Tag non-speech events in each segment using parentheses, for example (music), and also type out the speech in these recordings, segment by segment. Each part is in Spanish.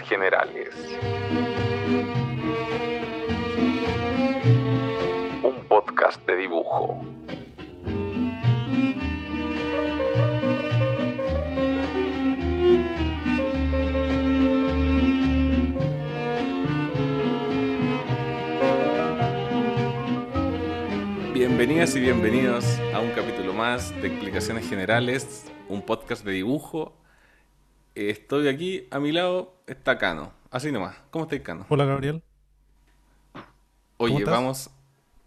generales. Un podcast de dibujo. Bienvenidas y bienvenidos a un capítulo más de Explicaciones Generales, un podcast de dibujo. Estoy aquí, a mi lado está Cano. Así nomás. ¿Cómo estáis, Cano? Hola, Gabriel. Oye, estás? vamos.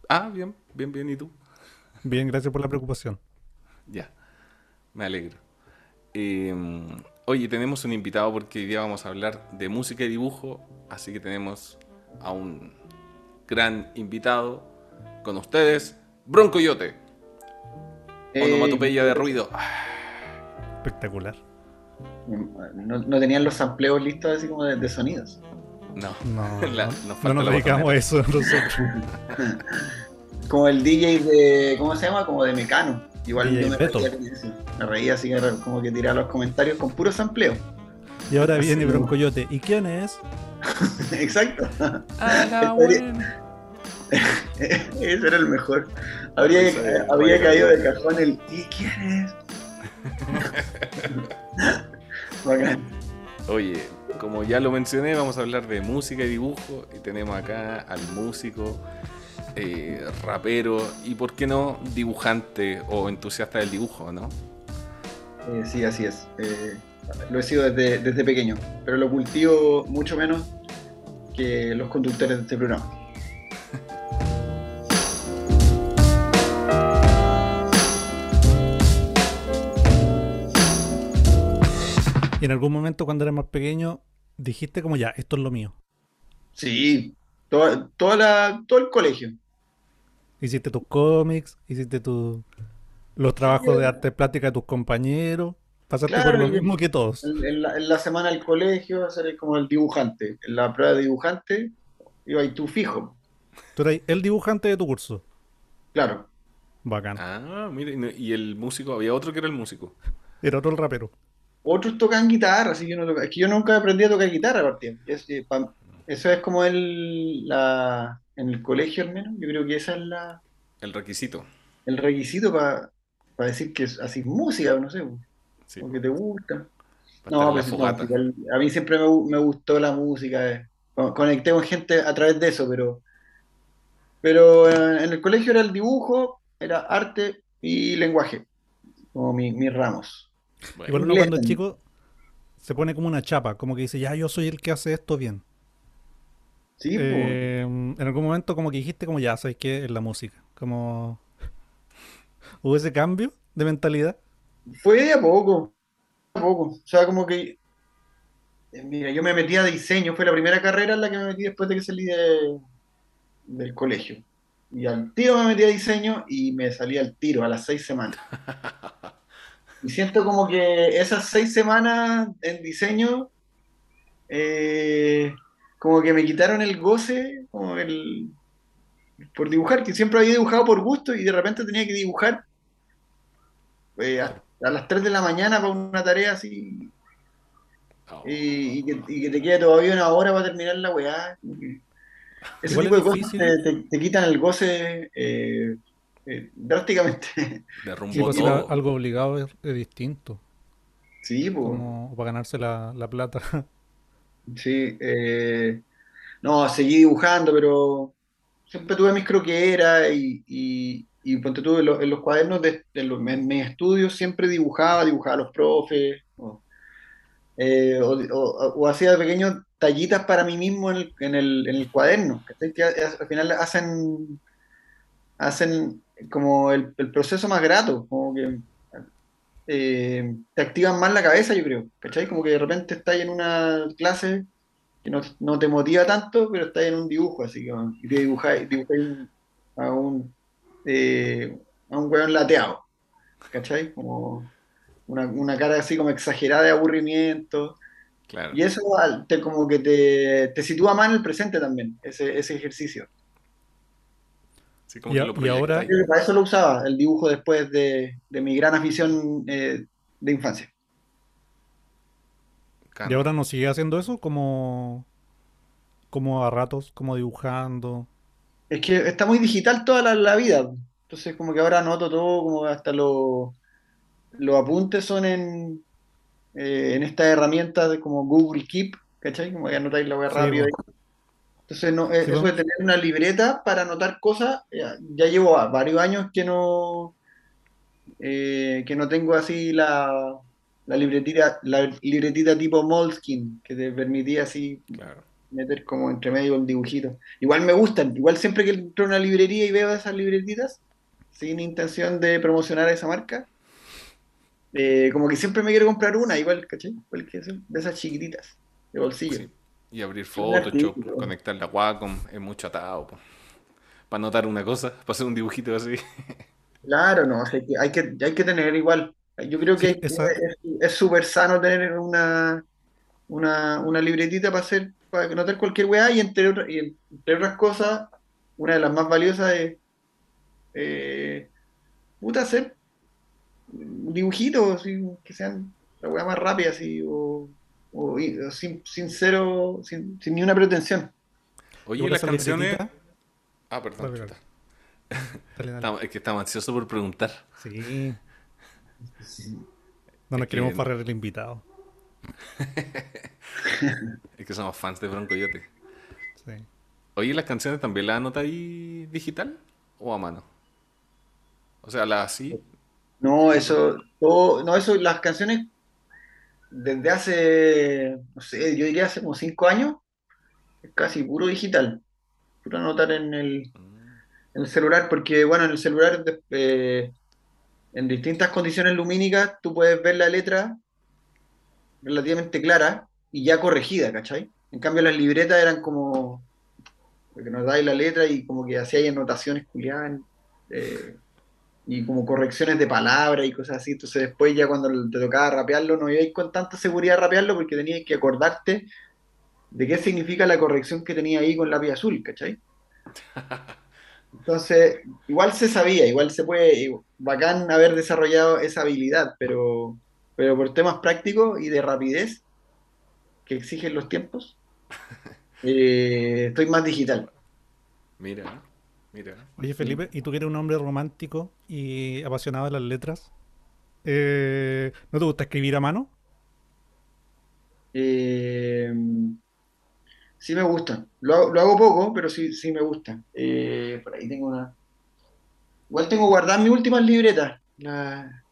Ah, bien, bien, bien. ¿Y tú? Bien, gracias por la preocupación. Ya, me alegro. Eh, oye, tenemos un invitado porque hoy día vamos a hablar de música y dibujo, así que tenemos a un gran invitado con ustedes, Bronco Yote. Onomatopeya de ruido. Espectacular. No, no tenían los sampleos listos así como de, de sonidos. No, No, (laughs) La- no, nos no dedicamos a eso nosotros. (laughs) Como el DJ de. ¿Cómo se llama? Como de Mecano. Igual DJ yo me Beto. reía, me reía así que como que tiraba los comentarios con puro sampleo. Y ahora viene Así, Broncoyote. ¿Y quién es? (laughs) Exacto. Ah, la Estaría- buena. Ese era el mejor. Habría, habría caído de cajón el. ¿Y quién es? Bacán. Oye, como ya lo mencioné, vamos a hablar de música y dibujo. Y tenemos acá al músico, eh, rapero y, ¿por qué no, dibujante o entusiasta del dibujo, ¿no? Eh, sí, así es. Eh, lo he sido desde, desde pequeño, pero lo cultivo mucho menos que los conductores de este programa. Y en algún momento cuando eras más pequeño dijiste como ya, esto es lo mío. Sí, toda, toda la, todo el colegio. Hiciste tus cómics, hiciste tu, los trabajos de arte plástica de tus compañeros. Pasaste Claro, por lo mismo que todos. En, en la, en la semana del colegio, ser como el dibujante. En la prueba de dibujante, iba ahí tú fijo. Tú eras el dibujante de tu curso. Claro. Bacán. Ah, mire, y el músico, había otro que era el músico. Era otro el rapero. Otros tocan guitarra, así que yo no toca- Es que yo nunca aprendí a tocar guitarra, aparte. Es- eh, pa- eso es como el, la, en el colegio al menos. Yo creo que esa es la, El requisito. el requisito para decir que es así música, no sé, Sí, porque te gusta. No, en pues, no, a mí siempre me, gu- me gustó la música. eh. Con- Conecté con gente a través de eso, pero, pero eh, en el colegio era el dibujo, era arte y lenguaje, como mi- mis ramos. Bueno, Igual uno cuando es chico se pone como una chapa, como que dice, ya yo soy el que hace esto bien. Sí. Eh, en algún momento como que dijiste como ya, ¿sabes qué? Es la música. Como... (laughs) ¿Hubo ese cambio de mentalidad? Fue de a poco, de a poco. O sea, como que, eh, mira, yo me metí a diseño, fue la primera carrera en la que me metí después de que salí de- del colegio. Y al tiro me metí a diseño y me salí al tiro a las seis semanas. (laughs) Y siento como que esas seis semanas en diseño, eh, como que me quitaron el goce, como el, por dibujar, que siempre había dibujado por gusto y de repente tenía que dibujar eh, a, a las 3 de la mañana para una tarea así oh, y, y que, y que te quede todavía una hora para terminar la weá. Ese Igual tipo es de cosas difícil. te, te- te quitan el goce eh, eh, drásticamente. derrumbó Sí, pues, todo. algo obligado es, es distinto. Sí, pues. Como para ganarse la, la plata. (laughs) Sí, eh, no, seguí dibujando, pero siempre tuve mis croqueras y, y, y ponte tú en los, en los cuadernos de, de los, en mis estudios siempre dibujaba, dibujaba a los profes, o, eh, o- o- o hacía pequeños tallitas para mí mismo en el, en el, en el cuaderno, que a- al final hacen, hacen como el, el proceso más grato, como que eh, te activan más la cabeza, yo creo, ¿cachai? Como que de repente estás en una clase que no, no te motiva tanto, pero estás en un dibujo, así que y te dibujáis, dibujáis a un eh, a un weón lateado, ¿cachai? Como una, una cara así como exagerada de aburrimiento. Claro. Y eso te, como que te, te sitúa más en el presente también, ese, ese ejercicio. Así como Y que a- lo y ahora-. Creo que para eso lo usaba, el dibujo después de, de mi gran afición eh, de infancia. Y ahora no sigue haciendo eso como, como a ratos, como dibujando. Es que está muy digital toda la, la vida. Entonces, como que ahora anoto todo, como hasta los los apuntes son en, eh, en estas herramientas de como Google Keep, ¿cachai? Como que anotáis la web Sí, rápido. po. Entonces, no, eh, Sí, eso po. de tener una libreta para anotar cosas, ya, ya llevo va- varios años que no, eh, que no tengo así la, la libretita, la libretita tipo Moleskine, que te permitía así Claro. meter como entre medio el dibujito. Igual me gustan, igual siempre que entro a una librería y veo esas libretitas, sin intención de promocionar esa marca, eh, como que siempre me quiero comprar una, igual, ¿cachai? Igual que de esas chiquititas, de bolsillo. Sí. Y abrir Photoshop, conectar la Wacom, es mucho atado. Para anotar una cosa, (laughs) para hacer un dibujito así. Claro, no, o sea, que hay que, hay que tener igual. Yo creo que Sí, esa- es súper sano tener una, una, una libretita para hacer, para anotar cualquier weá y entre, y entre otras cosas, una de las más valiosas es eh, puta, hacer dibujitos que sean la weá más rápida así, o, o- sin, sin cero, sin, sin ni una pretensión. Oye, las canciones. Ah, perdón. Dale, dale. chuta. Dale, dale. Estamos- es que estamos ansiosos por preguntar. Sí. No nos Es queremos que- barrer el invitado. (laughs) Es que somos fans de Bronco Coyote. Sí. Oye, ¿las canciones también las anotáis digital o a mano? O sea, las así. No, eso, todo, no, eso, las canciones desde hace, no sé, yo diría hace como cinco años, es casi puro digital, puro anotar en el, en el celular, porque bueno, en el celular, eh, en distintas condiciones lumínicas, tú puedes ver la letra relativamente clara y ya corregida, ¿cachai? En cambio, las libretas eran como, porque nos dais la letra y como que hacíais anotaciones culiadas, eh, y como correcciones de palabras y cosas así. Entonces después ya cuando te tocaba rapearlo no ibais con tanta seguridad a rapearlo porque tenías que acordarte de qué significa la corrección que tenía ahí con lápiz azul, ¿cachai? (laughs) Entonces, igual se sabía, igual se puede, bacán haber desarrollado esa habilidad, pero, pero por temas prácticos y de rapidez que exigen los tiempos, (laughs) eh, estoy más digital. Mira, mira. Oye, Felipe, ¿y tú que eres un hombre romántico y apasionado de las letras? eh, ¿no te gusta escribir a mano? Eh, sí me gusta. Lo hago, lo hago poco, pero sí, sí me gusta. Eh, por ahí tengo una. Igual tengo guardadas mis últimas libretas. La-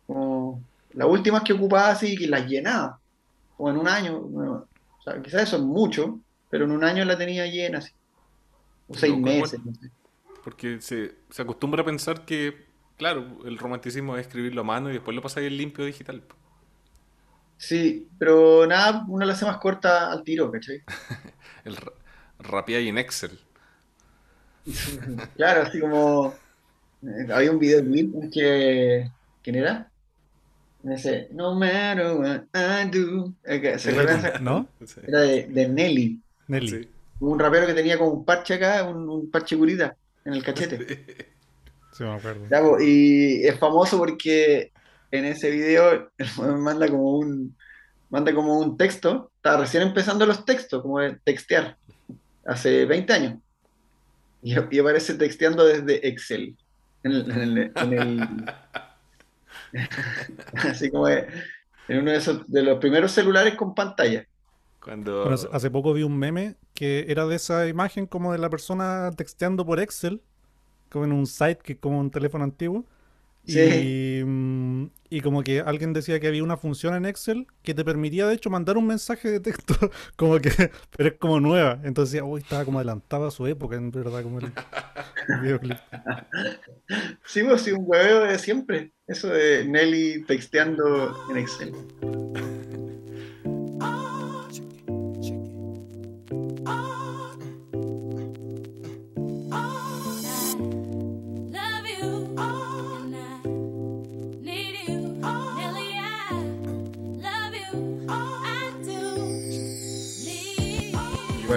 las últimas que ocupaba así, que las llenaba. O en un año. bueno, o sea, quizás eso es mucho, pero en un año la tenía llena así. O seis meses. no sé. Porque se, se acostumbra a pensar que, claro, el romanticismo es escribirlo a mano y después lo pasáis en limpio digital. Sí, pero nada, uno la hace más corta al tiro, ¿cachai? (laughs) El ra- rapeáis en Excel. (laughs) Claro, así como eh, había un videoclip en que ¿quién era? Ese No matter what I do. Eh, que- ¿Se acuerdan? ¿No? Era de, de Nelly, Nelly. Sí. un rapero que tenía como un parche acá, un, un parche curita en el (laughs) cachete. Sí, me acuerdo. Ya, po, y es famoso porque en ese video el manda como un manda como un texto, estaba recién empezando los textos, como de textear, hace 20 años. Y, y aparece texteando desde Excel. En el, en el- en el- (laughs) (laughs) así como de- en uno de esos de los primeros celulares con pantalla. Cuando. Bueno, hace- poco vi un meme que era de esa imagen como de la persona texteando por Excel, como en un site que es como un teléfono antiguo. Sí. Y, mm, y como que alguien decía que había una función en Excel que te permitía de hecho mandar un mensaje de texto, (laughs) como que, pero es como nueva. Entonces decía, uy, estaba como adelantado a su época, en verdad, como el, el (laughs) videoclip. Sí, pues sí, un hueveo de siempre. Eso de Nelly texteando en Excel.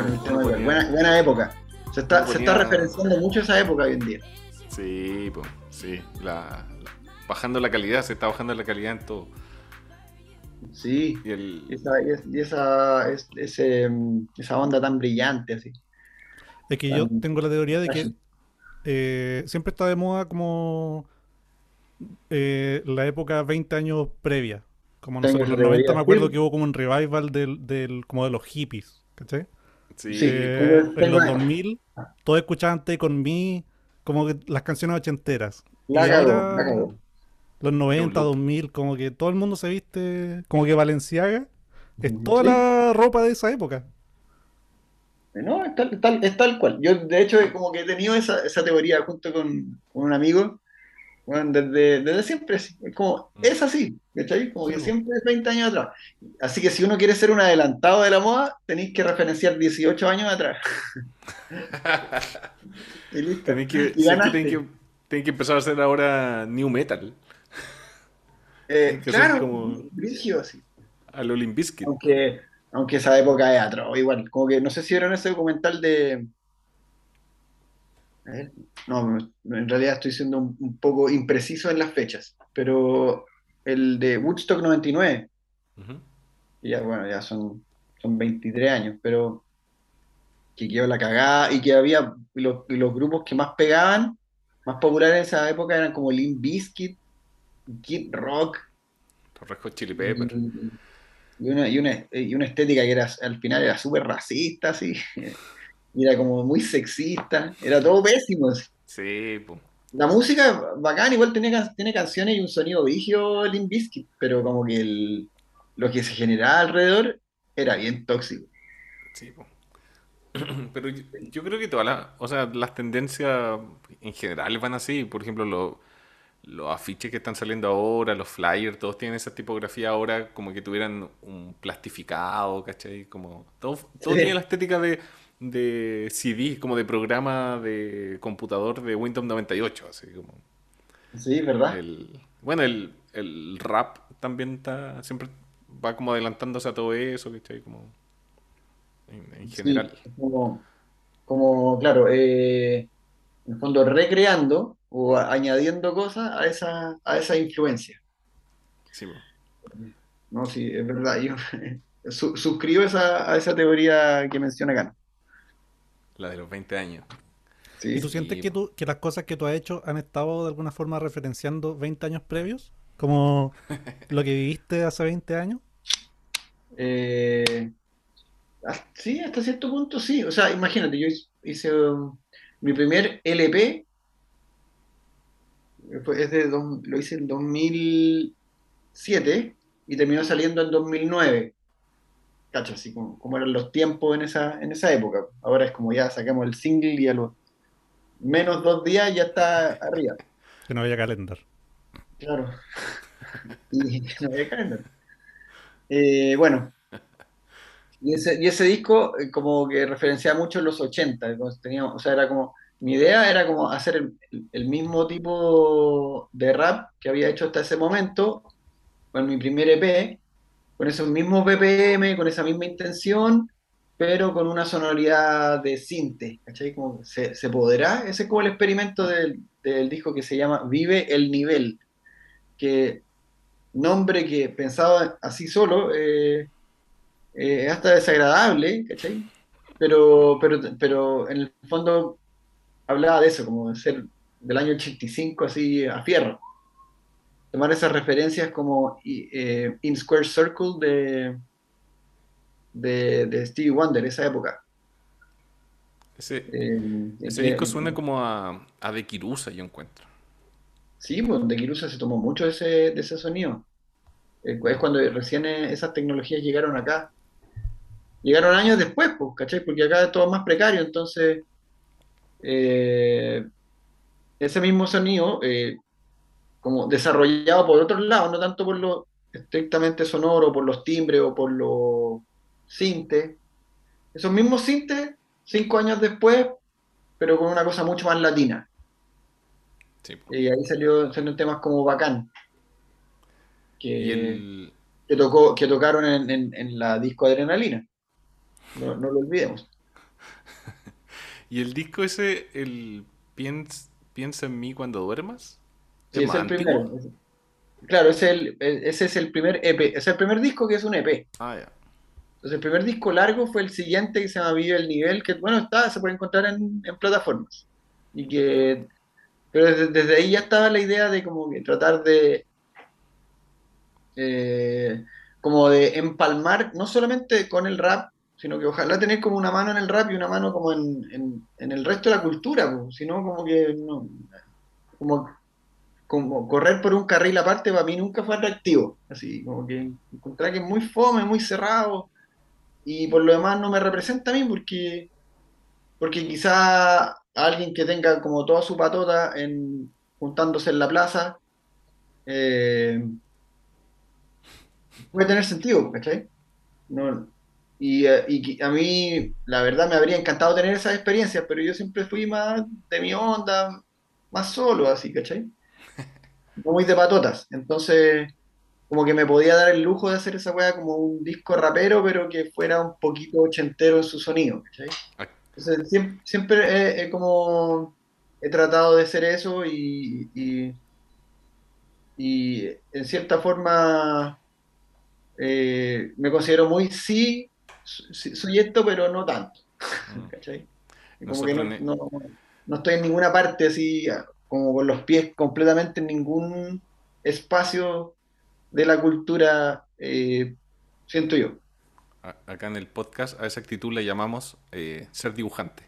Bueno, buena, buena época. Se está, se está referenciando mucho esa época hoy en día. Sí, pues, sí. La, la- bajando la calidad, se está bajando la calidad en todo. Sí, Y el, y esa, y es- y esa, es- ese, esa onda tan brillante así. Es que yo tengo la teoría de que eh, siempre está de moda como eh, la época 20 años previa. Como no sé, por los esa teoría, 90 me acuerdo que hubo como un revival del, del, como de los hippies, ¿cachai? Sí, Sí. Eh, en los tengo- 2000 todos escuchaban Take On Me, como que las canciones ochenteras. La ahora, la los 90, look. 2000, como que todo el mundo se viste, como que Valenciaga es toda Sí. la ropa de esa época. No, es tal, tal- es tal cual. Yo, de hecho, como que he tenido esa, esa teoría junto con, con un amigo bueno, desde, desde siempre. Es como, Mm. es así, ¿cachai? Como que siempre es 20 años atrás. Así que si uno quiere ser un adelantado de la moda, tenéis que referenciar 18 años atrás. (laughs) y listo. Tenéis que, Y sí, que que, tenéis que empezar a hacer ahora new metal. Eh, claro, como- brígido, así. A lo. Aunque, aunque esa época es atroz, igual. Como que no sé si vieron ese documental de. A ver, no, en realidad estoy siendo un, un poco impreciso en las fechas. Pero el de Woodstock 99, Ujú. que ya, bueno, ya son, son 23 años, pero que quedó la cagada y que había los, los grupos que más pegaban, más populares en esa época eran como Limp Bizkit, Kid Rock. Hot Chili Peppers. Y, y una, y, una, y una estética que era, al final era súper racista, así. (laughs) Y era como muy sexista. Era todo pésimo. así. Sí, pues. La música, bacán, igual tiene, tiene canciones y un sonido vigio Limp Bizkit, pero como que el, lo que se generaba alrededor era bien tóxico. Sí, po. (clears throat) Pero yo, yo creo que todas las, o sea, las tendencias en general van así. Por ejemplo, lo- los afiches que están saliendo ahora, los flyers, todos tienen esa tipografía ahora como que tuvieran un plastificado, ¿cachai? Como todo, todo Sí. tiene la estética de, de CD, como de programa de computador de Windows 98, así como Sí, ¿verdad? el, bueno, el, el rap también está, siempre va como adelantándose a todo eso, ¿cachai? Como en, en Sí, general. como, como, claro, eh, en el fondo recreando o añadiendo cosas a esa, a esa influencia. Sí, po. No, sí, es verdad. Yo (laughs) su- suscribo esa, a esa teoría que menciona acá. La de los 20 años. Sí. ¿Y tú sientes que, tú, que las cosas que tú has hecho han estado de alguna forma referenciando 20 años previos? Como (laughs) lo que viviste hace 20 años. Eh, sí, hasta cierto punto sí. O sea, imagínate, yo hice, um, mi primer LP, es de lo hice en 2007 y terminó saliendo en 2009. Cacho, así como, como eran los tiempos en esa, en esa época. Ahora es como ya sacamos el single y a los menos dos días ya está arriba. Que no había calendar. Claro. (laughs) Y no había calendar. Eh, bueno, y ese, y ese disco eh, como que referenciaba mucho los 80. entonces tenía, o sea, era como, mi idea era como hacer el, el- el mismo tipo de rap que había hecho hasta ese momento, con mi primer EP, con esos mismos BPM, con esa misma intención, pero con una sonoridad de sinte, ¿cachai? Como se, podrá, ese es como el experimento del, del disco que se llama Vive el Nivel, que nombre que pensado así solo eh, eh, hasta desagradable, ¿cachai? Pero, pero, pero en el fondo hablaba de eso, como de ser del año 85 así a fierro. Tomar esas referencias como eh, In Square Circle de, de, de Stevie Wonder, esa época. Ese, Eh, ese que- disco suena como a, a De Kirusa, yo encuentro. Sí, pues de Kirusa se tomó mucho de ese, de ese sonido. Eh, Es cuando recién eh, esas tecnologías llegaron acá. Llegaron años después, pues, ¿cachai? Porque acá es todo más precario, entonces eh, ese mismo sonido, eh, como desarrollado por otros lados, no tanto por lo estrictamente sonoro, por los timbres o por los sintes. Esos mismos sintes, cinco años después, pero con una cosa mucho más latina. Sí. Y ahí salió, salieron temas como Bacán, que, el, que, tocó, que tocaron en, en- en la disco Adrenalina. No, no lo olvidemos. (laughs) y el disco ese, el Piens, Piensa en mí cuando duermas. Sí, ¿Es el primero. Claro, ese es el, ese es el primer EP. Es el primer disco que es un EP. Ah, ya. Entonces, el primer disco largo fue el siguiente que se llama Vive el Nivel, que bueno, está, se puede encontrar en, en plataformas. Y que, pero desde, desde ahí ya estaba la idea de como que tratar de, eh, como de empalmar, no solamente con el rap, sino que ojalá tener como una mano en el rap y una mano como en, en- en el resto de la cultura, sino como que no, como, como correr por un carril aparte para mí nunca fue atractivo, así como que encontré que es muy fome, muy cerrado, y por lo demás no me representa a mí porque, porque quizá alguien que tenga como toda su patota en, juntándose en la plaza, eh, puede tener sentido, ¿cachai? No, y, eh, a mí, la verdad, me habría encantado tener esas experiencias, pero yo siempre fui más de mi onda, más solo, así, ¿cachai? No muy de patotas. Entonces, como que me podía dar el lujo de hacer esa weá como un disco rapero, pero que fuera un poquito ochentero en su sonido, ¿cachai? Ah, Entonces, siempre, siempre he, he como he tratado de hacer eso y, y, y en cierta forma eh, me considero muy sí, soy esto, pero no tanto, mm. Como que no, Nosotros ne- no- no estoy en ninguna parte así, como con los pies completamente en ningún espacio de la cultura, eh, siento yo. Acá en el podcast a esa actitud le llamamos eh, ser dibujante.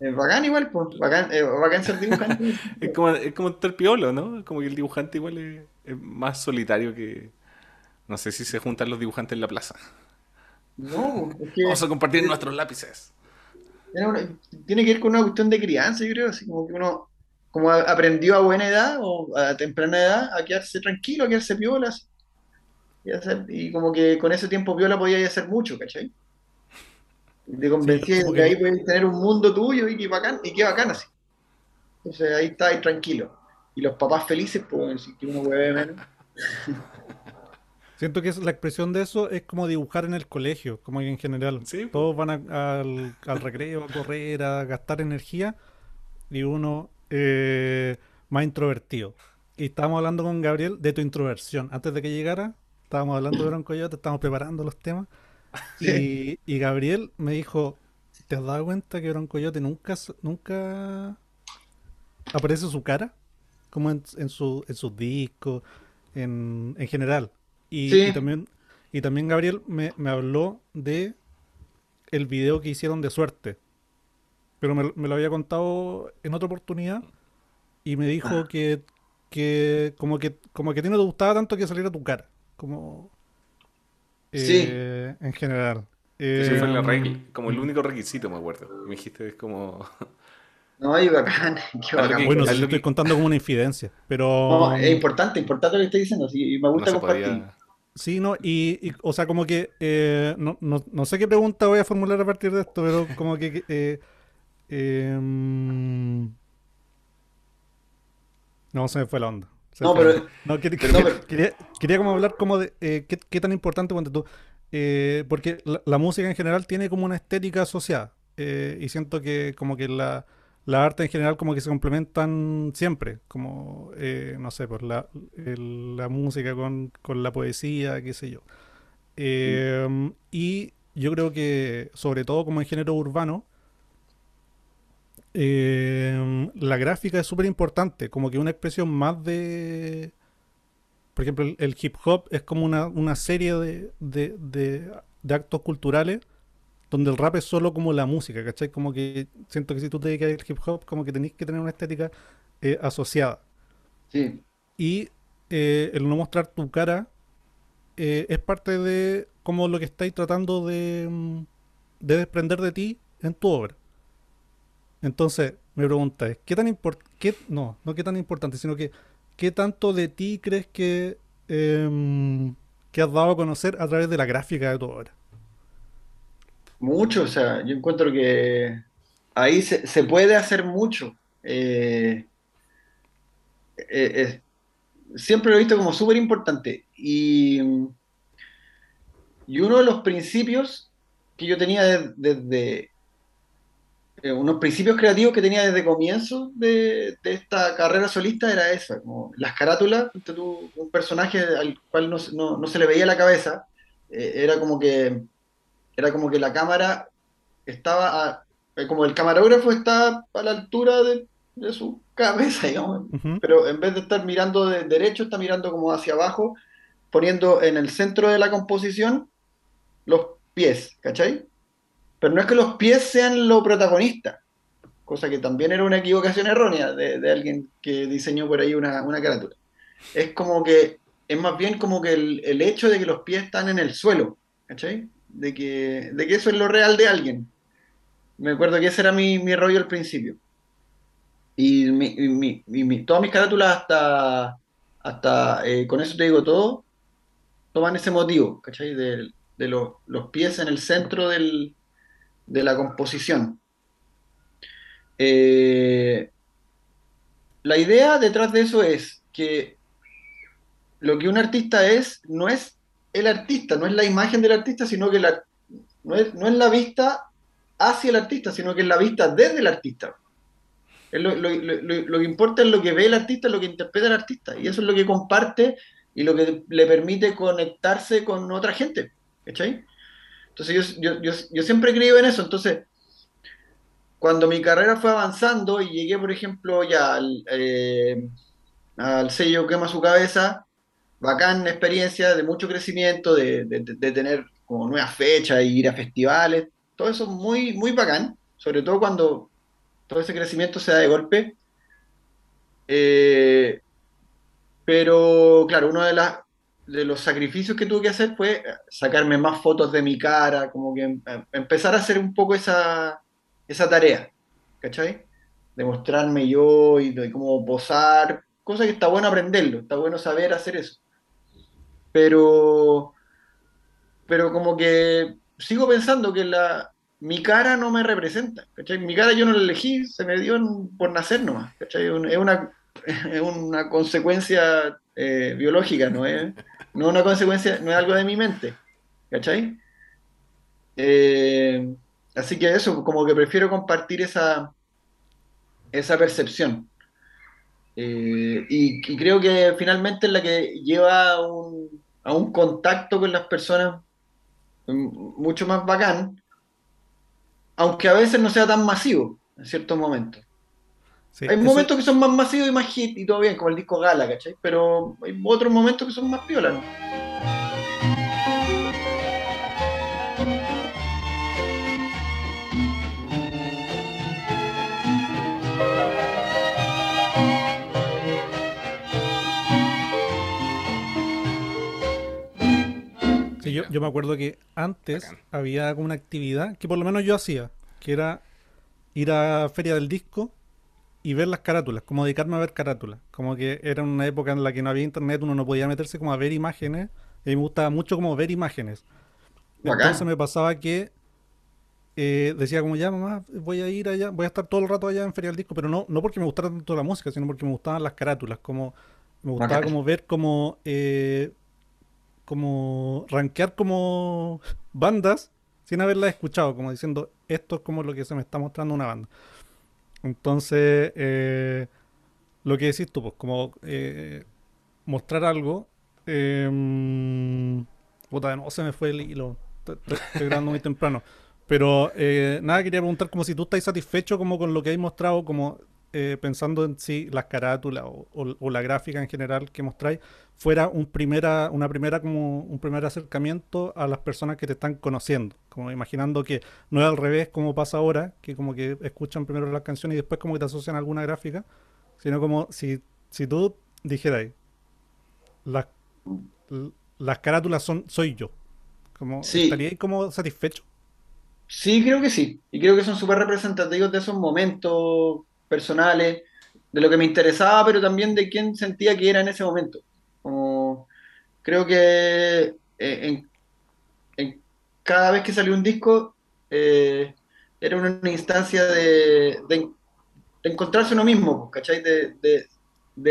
Es bacán igual, pues, bacán, eh, bacán ser dibujante. (laughs) Es como, es como estar piolo, ¿no? Como que el dibujante igual es, es más solitario que... No sé si se juntan los dibujantes en la plaza. No, es que Vamos a compartir nuestros lápices. una- tiene que ver con una cuestión de crianza, yo creo, así como que uno como aprendió a buena edad o a temprana edad a quedarse tranquilo, a quedarse piola, así. y, hacer- y como que con ese tiempo piola podía hacer mucho, ¿cachai? Y te convencía como de que que- ahí podías tener un mundo tuyo y qué bacán, y qué bacán así. Entonces ahí está, ahí tranquilo. Y los papás felices, pues, si que uno hueve menos. (laughs) Siento que es, la expresión de eso es como dibujar en el colegio, como en general. Sí, po. Todos van a- al, al recreo a correr, a gastar energía, y uno eh, más introvertido. Y estábamos hablando con Gabriel de tu introversión. Antes de que llegara, estábamos hablando de Coyote, estábamos preparando los temas. (laughs) Y, y Gabriel me dijo, ¿te has dado cuenta que Coyote nunca, nunca aparece su cara? Como en, en, su, en sus discos, en, en general. Y, Sí. y también, y también Gabriel me, me habló de el video que hicieron de suerte. Pero me, me lo había contado en otra oportunidad y me dijo Ah. que, que como que como que a ti no te gustaba tanto que saliera tu cara. Como Sí. eh, en general. Ese fue la Eh, regla, como el único requisito, me acuerdo. Me dijiste, es como... (laughs) No, y bacán, (laughs) qué bacán. que- Bueno, yo estoy contando como una infidencia, pero (laughs) No, es importante, importante lo que estoy diciendo, sí, y me gusta compartir. podía... Sí, no, y, y, o sea, como que, eh, no, no, no sé qué pregunta voy a formular a partir de esto, pero como que, que, eh, eh, mm, no, se me fue la onda. Se No, pero-. No, quería, pero- quería, como hablar como de eh, qué, qué tan importante, cuando tú, eh, porque la, la música en general tiene como una estética asociada, eh, y siento que como que la, la arte en general como que se complementan siempre, como, no sé, pues la, el- la música con, con la poesía, qué sé yo. Eh, y yo creo que, sobre todo como en género urbano, eh, la gráfica es súper importante, como que una expresión más de... Por ejemplo, el, el hip hop es como una, una serie de, de, de- de actos culturales donde el rap es solo como la música, ¿cachai? Como que siento que si tú te dedicas al hip hop, como que tenés que tener una estética eh, asociada. Sí, Y eh, el no mostrar tu cara es parte de como lo que estáis tratando de, mm, de desprender de ti en tu obra. Entonces, mi pregunta es, ¿qué tan importante, no, no qué tan importante, sino que qué tanto de ti crees que, em, que has dado a conocer a través de la gráfica de tu obra? mucho, o sea, yo encuentro que ahí se, se puede hacer mucho. Eh, eh, siempre lo he visto como súper importante. Y, y uno de los principios que yo tenía de- desde, eh, unos principios creativos que tenía desde comienzo de, de esta carrera solista era esa, como las carátulas, tú, un personaje al cual no, se- no- no se le veía la cabeza, eh, era como que era como que la cámara estaba a- eh, como el camarógrafo está a la altura de, de su cabeza, digamos, pero en vez de estar mirando de derecho, está mirando como hacia abajo, poniendo en el centro de la composición los pies, ¿cachai? Pero no es que los pies sean lo protagonista, cosa que también era una equivocación errónea de, de alguien que diseñó por ahí una, una carátula. Es como que, es más bien como que el, el hecho de que los pies están en el suelo, ¿cachai? De que, de que eso es lo real de alguien. Me acuerdo que ese era mi, mi rollo al principio. Y, mi- mi- mi- todas mis carátulas hasta, hasta eh, con eso te digo todo, toman ese motivo, ¿cachai? De, de los, los pies en el centro del, de la composición. Eh, la idea detrás de eso es que lo que un artista es, no es el artista, no es la imagen del artista, sino que la, no, es, no es la vista hacia el artista, sino que es la vista desde el artista. Lo que importa es lo que ve el artista, lo que interpreta el artista, y eso es lo que comparte y lo que le permite conectarse con otra gente. ¿Cachai? Entonces yo, yo, yo, yo siempre he creído en eso. Entonces, cuando mi carrera fue avanzando y llegué, por ejemplo, ya al, eh, sello Quema su cabeza, bacán experiencia de mucho crecimiento, de, tener como nuevas fechas ir a festivales, todo eso muy, muy bacán, sobre todo cuando todo ese crecimiento se da de golpe. Eh, pero claro, uno de, las- de los sacrificios que tuve que hacer fue sacarme más fotos de mi cara, como que em- empezar a hacer un poco esa, esa tarea, ¿cachai? De mostrarme yo y de cómo posar, cosa que está bueno aprenderlo, está bueno saber hacer eso. Pero, pero como que sigo pensando que la, mi cara no me representa, ¿cachai? Mi cara yo no la elegí, se me dio en- por nacer nomás, ¿cachai? Es una, (laughs) es una consecuencia eh, biológica, no es, no es una consecuencia, no es algo de mi mente, ¿cachai? Eh, así que eso, como que prefiero compartir esa, esa percepción. Eh, y, creo que finalmente es la que lleva a un, a un contacto con las personas mucho más bacán, aunque a veces no sea tan masivo en ciertos momentos. Sí, Hay eso- momentos que son más masivos y más hit y todo bien, como el disco Gala, ¿cachai? Pero hay otros momentos que son más piola, ¿no? Sí, yo, yo me acuerdo que antes Bacán. había como una actividad que por lo menos yo hacía, que era ir a Feria del Disco y ver las carátulas, como dedicarme a ver carátulas. Como que era una época en la que no había internet, uno no podía meterse como a ver imágenes, y a mí me gustaba mucho como ver imágenes. Entonces me pasaba que eh, decía como ya mamá, voy a ir allá, voy a estar todo el rato allá en Feria del Disco, pero no, no porque me gustara tanto la música, sino porque me gustaban las carátulas, como me gustaba como ver como eh, como rankear como bandas sin haberlas escuchado, como diciendo esto es como lo que se me está mostrando una banda. Entonces, eh, lo que decís tú, pues, como eh, mostrar algo. Eh, puta, no se me fue el hilo. Estoy, grabando muy temprano. Pero eh, nada, quería preguntar como si tú estás satisfecho como con lo que hay mostrado, como eh, pensando en si las carátulas o, o- o la gráfica en general que mostráis fuera un primera, una primera como un primer acercamiento a las personas que te están conociendo. Como imaginando que no es al revés como pasa ahora, que como que escuchan primero las canciones y después como que te asocian a alguna gráfica, sino como si, si tú dijeras las, las carátulas son soy yo. Como, Sí. ¿Estaría ahí como satisfecho? Sí, creo que sí. Y creo que son súper representativos de esos momentos personales, de lo que me interesaba, pero también de quién sentía que era en ese momento. Como, creo que eh, en, en cada vez que salió un disco eh, era una instancia de, de- de encontrarse uno mismo, ¿cachai? De, de-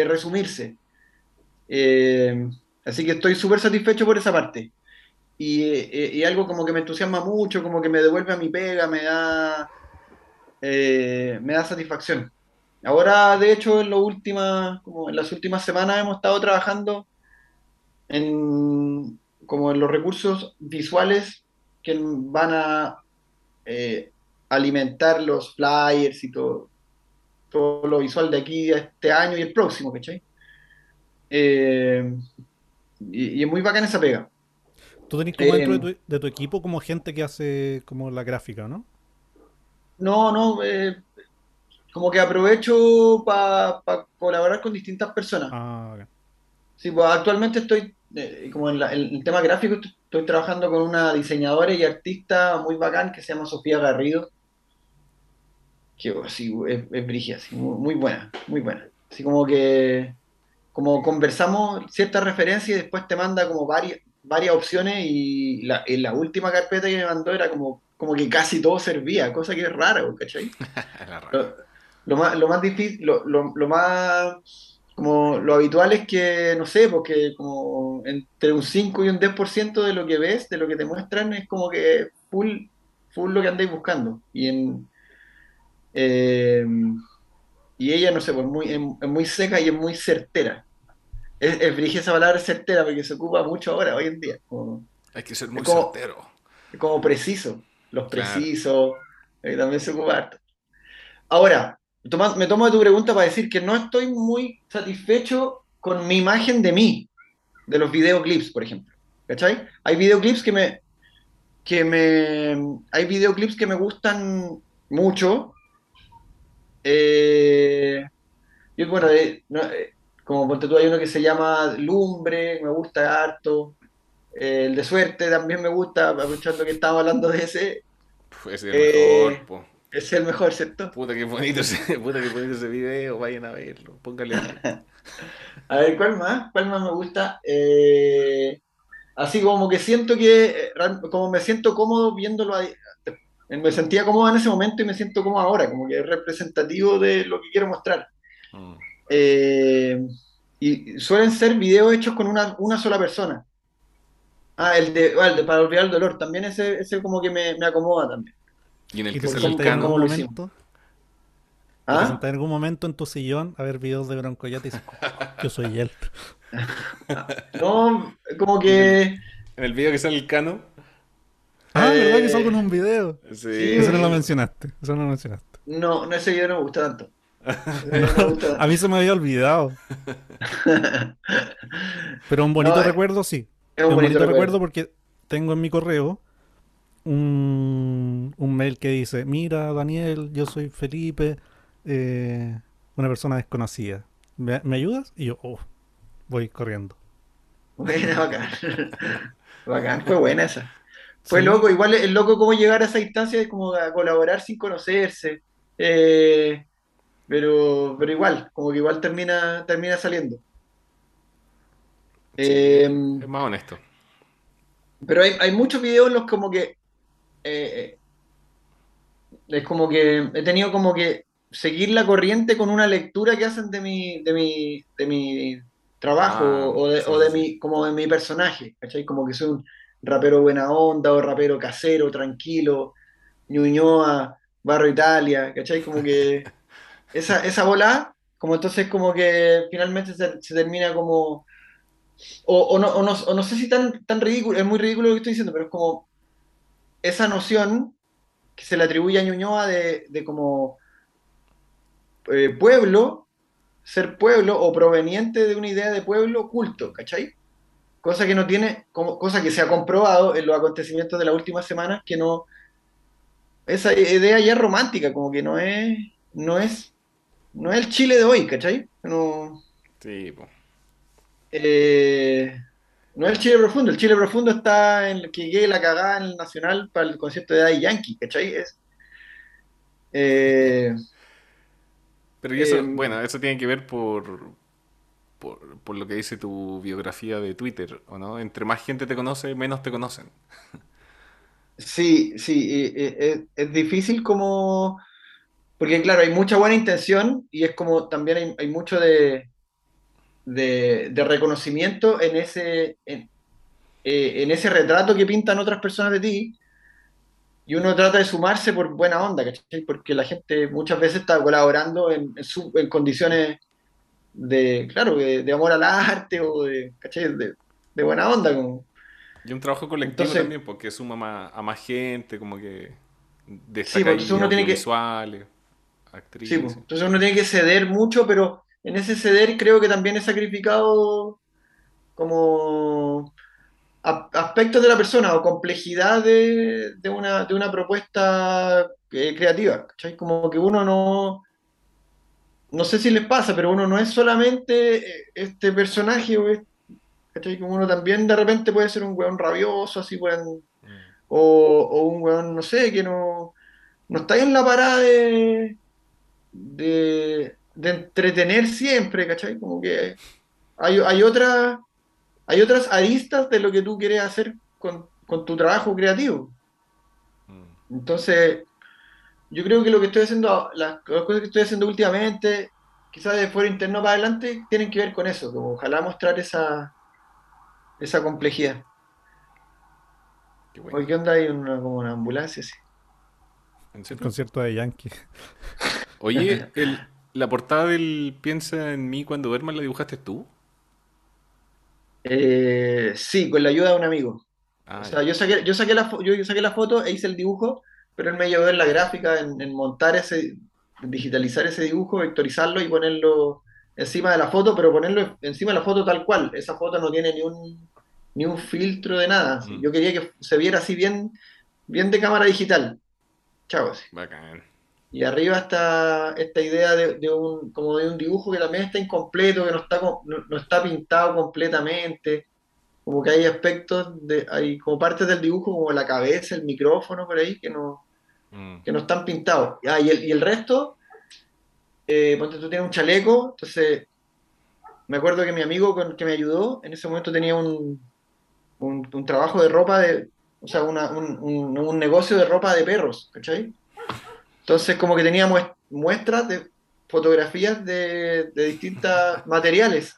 resumirse. Eh, así que estoy súper satisfecho por esa parte. Y, eh, y algo como que me entusiasma mucho, como que me devuelve a mi pega, me da, eh, me da satisfacción. Ahora, de hecho, en, lo última, como en las últimas semanas hemos estado trabajando en, como en los recursos visuales que van a eh, alimentar los flyers y todo, todo lo visual de aquí a este año y el próximo, ¿cachai? Eh, y, y es muy bacán esa pega. Tú tenés como dentro de Eh, tu, de tu equipo como gente que hace como la gráfica, ¿no? No, no, eh, como que aprovecho para colaborar con distintas personas. Ah, ok. Sí, pues actualmente estoy, eh, como en, la- en el tema gráfico, estoy, estoy trabajando con una diseñadora y artista muy bacán que se llama Sofía Garrido, que oh, sí, es, es brígida, sí, muy, muy buena, muy buena. Así como que, como conversamos ciertas referencias y después te manda como varias, varias opciones y la, en la última carpeta que me mandó era como, como que casi todo servía, cosa que es rara, ¿cachai? (laughs) Lo, lo más, lo más difícil, lo, lo- más, como lo habitual es que, no sé, porque como entre un 5 y un 10% de lo que ves, de lo que te muestran, es como que full, full lo que andáis buscando. Y en, eh, y ella, no sé, pues muy, es, es muy seca y es muy certera. Es, es esa palabra certera porque se ocupa mucho ahora, hoy en día. Como, Hay que ser muy es como- certero. como preciso, los Claro. precisos, eh, también se ocupa harto. Ahora, toma- me tomo de tu pregunta para decir que no estoy muy satisfecho con mi imagen de mí, de los videoclips, por ejemplo. ¿Cachai? Hay videoclips que me, que me, hay videoclips que me gustan mucho. Eh, y bueno, eh, no, eh, como ponte tú, hay uno que se llama Lumbre, me gusta harto. El de suerte también me gusta, aprovechando que estamos hablando de ese, Uf, Ese es el Eh, mejor, po. es el mejor, ¿cierto? Puta que bonito ese, (laughs) puta que bonito ese video, vayan a verlo, póngale. (laughs) A ver, ¿cuál más? ¿Cuál más me gusta? Eh, así como que siento que, eh, como me siento cómodo viéndolo ahí. Eh, Me sentía cómodo en ese momento y me siento cómodo ahora, como que es representativo de lo que quiero mostrar. Mm. Eh, y suelen ser videos hechos con una, una sola persona. Ah, el de, ah, el de Para olvidar el dolor, también ese, ese como que me, me acomoda también. Y en el ¿Y que ejemplo, sentás en cano. ¿cómo algún momento? ¿Te ¿Ah? en algún momento en tu sillón a ver videos de Bronco ya te dices, (laughs) yo soy él? (laughs) No, como que... En el video que sale el cano. Ah, Eh, ¿verdad que salgo en un video? Sí. Eso no lo mencionaste. Eso no lo mencionaste. No, no, ese video no me gusta tanto. (laughs) No A mí se me había olvidado. Pero un bonito No, eh, recuerdo, sí. Es un bonito recuerdo recuerdo. porque tengo en mi correo un, un mail que dice, mira Daniel, yo soy Felipe, eh, una persona desconocida. ¿Me, me ayudas? Y yo, oh, voy corriendo. Buena, (laughs) bacán. (laughs) Bacán, fue buena esa. Fue Sí. loco, igual es loco cómo llegar a esa instancia de como a colaborar sin conocerse. Eh, pero, pero igual, como que igual termina, termina saliendo. Eh, Es más honesto. pero hay, hay muchos videos en los como que eh, es como que he tenido como que seguir la corriente con una lectura que hacen de mi, de mi, de mi trabajo Ah, o de, sí, o de sí, mi, como de mi personaje, ¿cachai? Como que soy un rapero buena onda o rapero casero, tranquilo, Ñuñoa, Barro Italia, ¿cachai? Como que (laughs) esa, esa bola, como entonces como que finalmente se, se termina como, o, o no, o, no, o no sé si tan, tan ridículo, es muy ridículo lo que estoy diciendo, pero es como esa noción que se le atribuye a Ñuñoa de, de como eh, pueblo, ser pueblo o proveniente de una idea de pueblo culto, ¿cachai? Cosa que no tiene, como, cosa que se ha comprobado en los acontecimientos de las últimas semanas, que no, esa idea ya es romántica, como que no es, no es, no es el Chile de hoy, ¿cachai? No, Sí, po. Eh, no es el Chile profundo, el Chile profundo está en que llegue la cagada en el Nacional para el concierto de Daddy Yankee, ¿cachai? Es, eh, Pero y eso, Em, bueno, eso tiene que ver por, por, por lo que dice tu biografía de Twitter, ¿o no? Entre más gente te conoce, menos te conocen. (laughs) sí, sí, eh, es, es difícil como, porque claro, hay mucha buena intención y es como también hay, hay mucho de, de, de reconocimiento en ese, en, eh, en ese retrato que pintan otras personas de ti, y uno trata de sumarse por buena onda, ¿cachai? Porque la gente muchas veces está colaborando en, en su- en condiciones de, claro, de, de amor al arte o de, ¿cachai? De, de buena onda, como. Y un trabajo colectivo Entonces- también, porque suma más- a más gente, como que Sí, destaca pues, entonces uno tiene que- visuales, Sí, actrices. pues, entonces uno tiene que ceder mucho, pero en ese ceder creo que también he sacrificado como aspectos de la persona o complejidad de, de una, de una propuesta eh, creativa, ¿cachai? Como que uno no, no sé si les pasa, pero uno no es solamente eh, este personaje, ¿cachai? Como uno también de repente puede ser un weón rabioso, así pueden, Mm. o, o un weón, no sé, que no, no está en la parada de, de, de entretener siempre, ¿cachai? Como que hay, hay otras, hay otras aristas de lo que tú quieres hacer con, con tu trabajo creativo. Mm. Entonces, yo creo que lo que estoy haciendo, las, las cosas que estoy haciendo últimamente, quizás de fuera interno para adelante, tienen que ver con eso, como ojalá mostrar esa, esa complejidad. Qué bueno. Oye, ¿qué onda? Hay una, como una ambulancia, sí. ¿En El concierto de Yankee. Oye, el- la portada del Piensa en mí cuando duermas la dibujaste tú. Eh, sí, con la ayuda de un amigo. Ah, O sea, yo saqué, yo saqué la, yo saqué la foto e hice el dibujo, pero él me ayudó en la gráfica, en, en montar ese, en digitalizar ese dibujo, vectorizarlo y ponerlo encima de la foto, pero ponerlo encima de la foto tal cual. Esa foto no tiene ni un, ni un filtro de nada. Mm. Yo quería que se viera así bien, bien de cámara digital. Chao. bacán. Y arriba está esta idea de, de un, como de un dibujo que también está incompleto, que no está, no, no está pintado completamente. Como que hay aspectos, de, hay como partes del dibujo, como la cabeza, el micrófono por ahí, que no, Mm. que no están pintados. Ah, y, el, y el resto, eh, ponte tú tienes un chaleco, entonces me acuerdo que mi amigo con, que me ayudó, en ese momento tenía un, un, un trabajo de ropa, de, o sea, una- un, un- un negocio de ropa de perros, ¿cachai? Entonces como que tenía mues- muestras de fotografías de, de distintos (laughs) materiales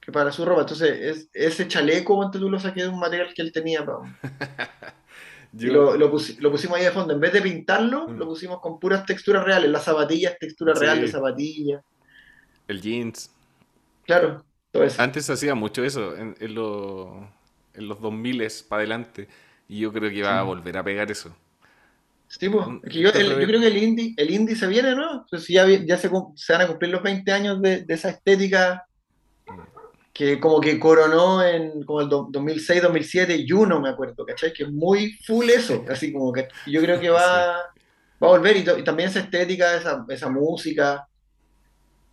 que para su ropa. Entonces es- ese chaleco, ponte tú lo saqué de un material que él tenía. (laughs) Yo, lo, lo pusi- lo pusimos ahí de fondo. En vez de pintarlo, Mm. lo pusimos con puras texturas reales. Las zapatillas, textura Sí. real de zapatilla. el jeans. Claro, todo eso. Antes se hacía mucho eso, en, en lo- en los 2000 para adelante. Y yo creo que va a volver a pegar eso. Sí, pues, Mm, que yo, el- creo que el indie, el indie se viene, ¿no? Entonces ya, vi- ya se, van a cumplir los 20 años de, de esa estética que como que coronó en como el do- 2006, 2007, Juno, me acuerdo, ¿cachai? Que es muy full eso, así como que yo creo que (laughs) va, va a volver y, to- y también esa estética, esa, esa música,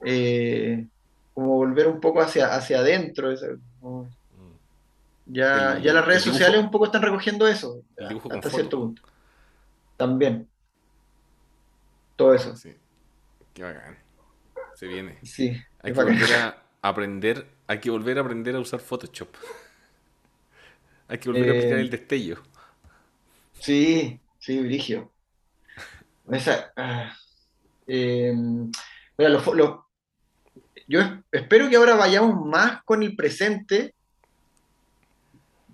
eh, como volver un poco hacia, hacia adentro, esa- como- ya, El- ya las redes dibujo- sociales un poco están recogiendo eso, hasta cierto punto. También. Todo eso. Sí. Qué bacán. Se viene. Sí, Hay que bacán. volver a aprender, hay que volver a aprender a usar Photoshop. (laughs) Hay que volver a Eh, aplicar el destello. Sí, sí, Brigio. Esa, ah, eh, mira, los los- yo es- espero que ahora vayamos más con el presente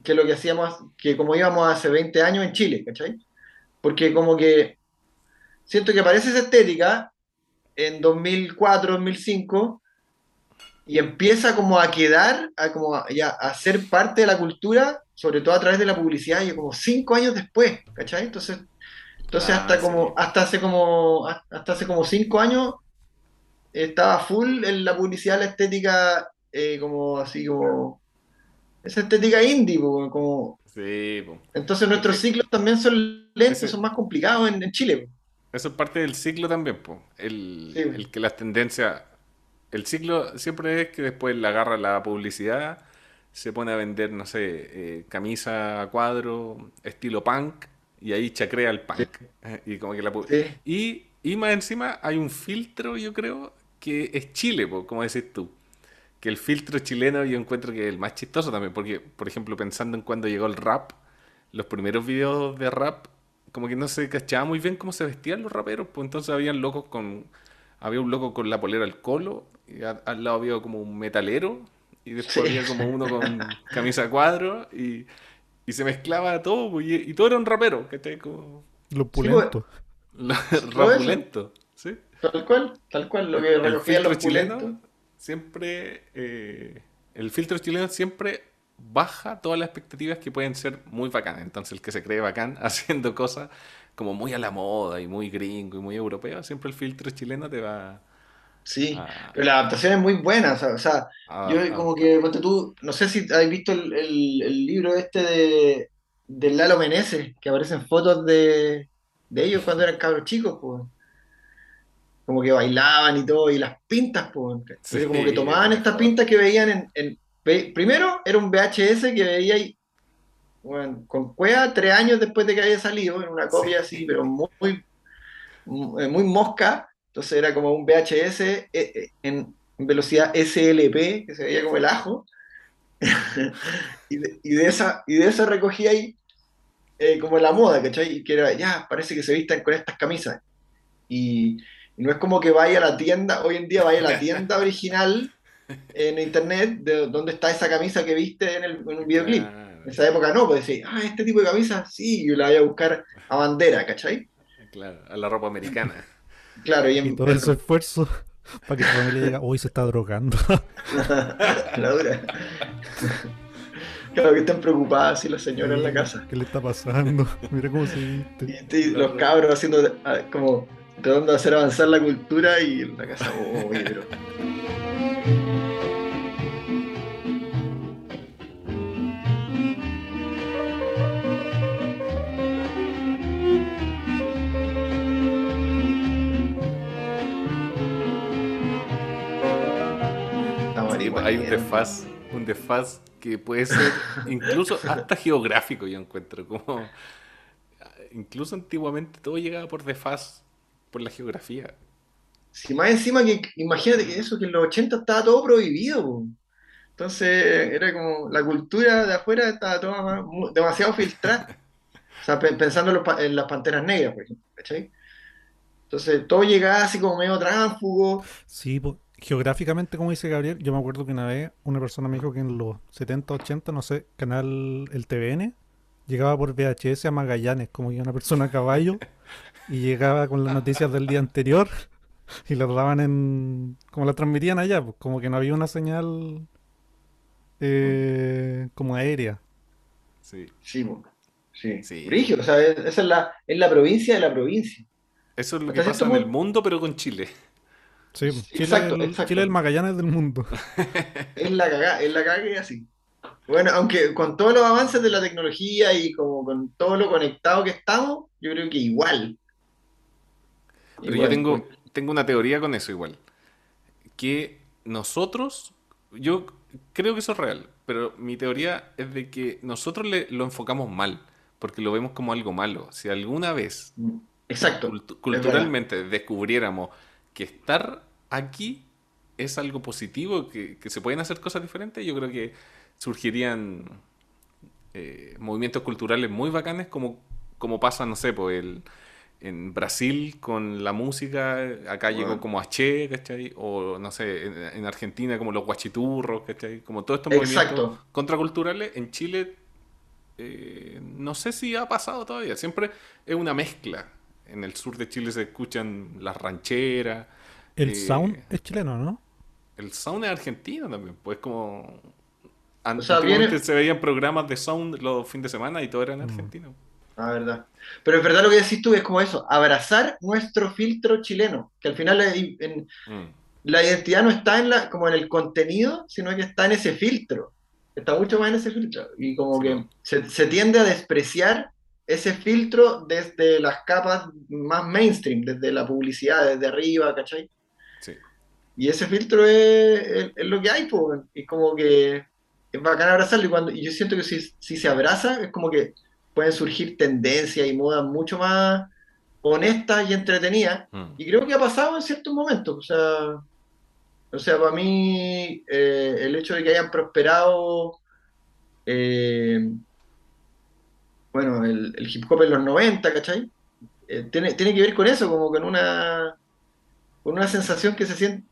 que lo que hacíamos, que como íbamos hace 20 años en Chile, ¿cachai? Porque como que siento que aparece esa estética en 2004, 2005 y empieza como a quedar, a como a, ya, a ser parte de la cultura, sobre todo a través de la publicidad, y como cinco años después, ¿cachai? Entonces, entonces Ah, hasta como, sí. hasta hace como, hasta hace como cinco años estaba full en la publicidad, la estética, eh, como así como, esa estética indie, como, Sí, po. entonces nuestros ciclos también son lentos, ese- son más complicados en, en Chile. po. Eso es parte del ciclo también, po. El, Sí. el que las tendencias. El ciclo siempre es que después le agarra la publicidad, se pone a vender, no sé, eh, camisa a cuadro, estilo punk, y ahí chacrea el punk. (laughs) Y como que la y, y más encima hay un filtro, yo creo, que es Chile, po, como decís tú. Que el filtro chileno yo encuentro que es el más chistoso también, porque, por ejemplo, pensando en cuando llegó el rap, los primeros videos de rap, como que no se cachaba muy bien cómo se vestían los raperos, pues entonces habían locos con, había un loco con la polera al colo, y a- al lado había como un metalero, y después Sí. había como uno con camisa a cuadro, y, Y se mezclaba todo, pues, y, y todo era un rapero, ¿cachai? Como Lo pulento. (laughs) rapulento, ¿sí? Tal cual, tal cual, lo que el recogía filtro los chileno pulentos. Siempre eh, el filtro chileno siempre baja todas las expectativas que pueden ser muy bacanas entonces el que se cree bacán (laughs) haciendo cosas como muy a la moda y muy gringo y muy europeo siempre el filtro chileno te va Sí, a, pero la adaptación es muy buena, o sea, o sea, a- yo a- como que, ponte tú, no sé si has visto el, el- el libro este de, de Lalo Meneses, que aparecen fotos de, de ellos cuando eran cabros chicos, pues. Como que bailaban y todo, y las pintas, pues. Sí, como que tomaban estas pintas que veían en, Primero era un VHS que veía ahí, bueno, con cueva tres años después de que había salido, en una copia así, pero muy, muy, muy mosca. Entonces era como un VHS eh, eh, en velocidad SLP, que se veía como el ajo. (laughs) y, de, y de esa, y de eso recogí ahí eh, como la moda, ¿cachai? Y que era, ya, parece que se vistan con estas camisas. Y, y no es como que vaya a la tienda, hoy en día vaya a la (laughs) tienda original en internet de donde está esa camisa que viste en el, en el videoclip. En esa época no, pues decir, ah, este tipo de camisa, sí, yo la voy a buscar a bandera, ¿cachai? claro, a la ropa americana Claro, y Y en todo ese esfuerzo para que tu familia diga, hoy se está drogando. (laughs) la dura. Claro que estén preocupadas si la señora en la casa. ¿Qué le está pasando? (laughs) Mira cómo se viste. Y los cabros haciendo ah, como tratando de hacer avanzar la cultura y en la casa, oh, oye, pero. Sí, hay un desfaz un desfaz que puede ser incluso hasta geográfico yo encuentro como incluso antiguamente todo llegaba por desfaz por la geografía Si más encima que, imagínate que eso, que en los 80 estaba todo prohibido, po. Entonces era como, la cultura de afuera estaba toda más- demasiado filtrada. O sea, pe- pensando en, los pa- en las panteras negras, por ejemplo, ¿cachai? Entonces todo llegaba así como medio tránfugo. Sí, geográficamente, como dice Gabriel, yo me acuerdo que una vez una persona me dijo que en los 70, 80, no sé, canal el TVN, llegaba por VHS a Magallanes, como que una persona a caballo, y llegaba con las noticias del día anterior y las daban en. como las transmitían allá, pues como que no había una señal eh, como aérea. sí Sí, po. sí. Sí. Brígido, o sea, es- esa es la, es la provincia de la provincia. eso es lo que pasa en el mundo pero con Chile Sí, pues, Chile, Exacto, el, exacto. Chile el Magallanes del mundo. (laughs) Es la cagada, es la cagada que es así. Bueno, aunque con todos los avances de la tecnología y como con todo lo conectado que estamos, yo creo que igual. Pero Igual, yo tengo, tengo una teoría con eso igual. Que nosotros, yo creo que eso es real, pero mi teoría es de que nosotros le, lo enfocamos mal, porque lo vemos como algo malo. Si alguna vez Exacto. cultu- culturalmente descubriéramos que estar aquí es algo positivo, que, que se pueden hacer cosas diferentes, yo creo que surgirían eh, movimientos culturales muy bacanes, como, como pasa, no sé, pues el, en Brasil con la música, acá llegó como Che, ¿cachai? O no sé, en, en Argentina como los guachiturros, ¿cachai? Como todos estos Exacto. movimientos contraculturales, en Chile eh, no sé si ha pasado todavía, siempre es una mezcla. En el sur de Chile se escuchan las rancheras. El eh, sound es chileno, ¿no? El sound es argentino también, pues como... O sea, Antiguamente viene- se veían programas de sound los fines de semana y todo eran argentinos. Ah, verdad. Pero es verdad lo que decís tú, es como eso, abrazar nuestro filtro chileno, que al final la, en- Mm. la identidad no está en la, como en el contenido, sino que está en ese filtro. Está mucho más en ese filtro. Y como Sí. que se, se tiende a despreciar ese filtro desde las capas más mainstream, desde la publicidad, desde arriba, ¿cachai? Sí. Y ese filtro es, es- es lo que hay, pues. Y como que es bacán abrazarlo. Y, cuando, y yo siento que si, si se abraza, es como que pueden surgir tendencias y modas mucho más honestas y entretenidas. Mm. Y creo que ha pasado en ciertos momentos. O sea, o sea para mí, eh, el hecho de que hayan prosperado, eh, bueno, el, el hip hop en los 90, ¿cachai? Eh, tiene, tiene que ver con eso, como con una, con una sensación que se siente,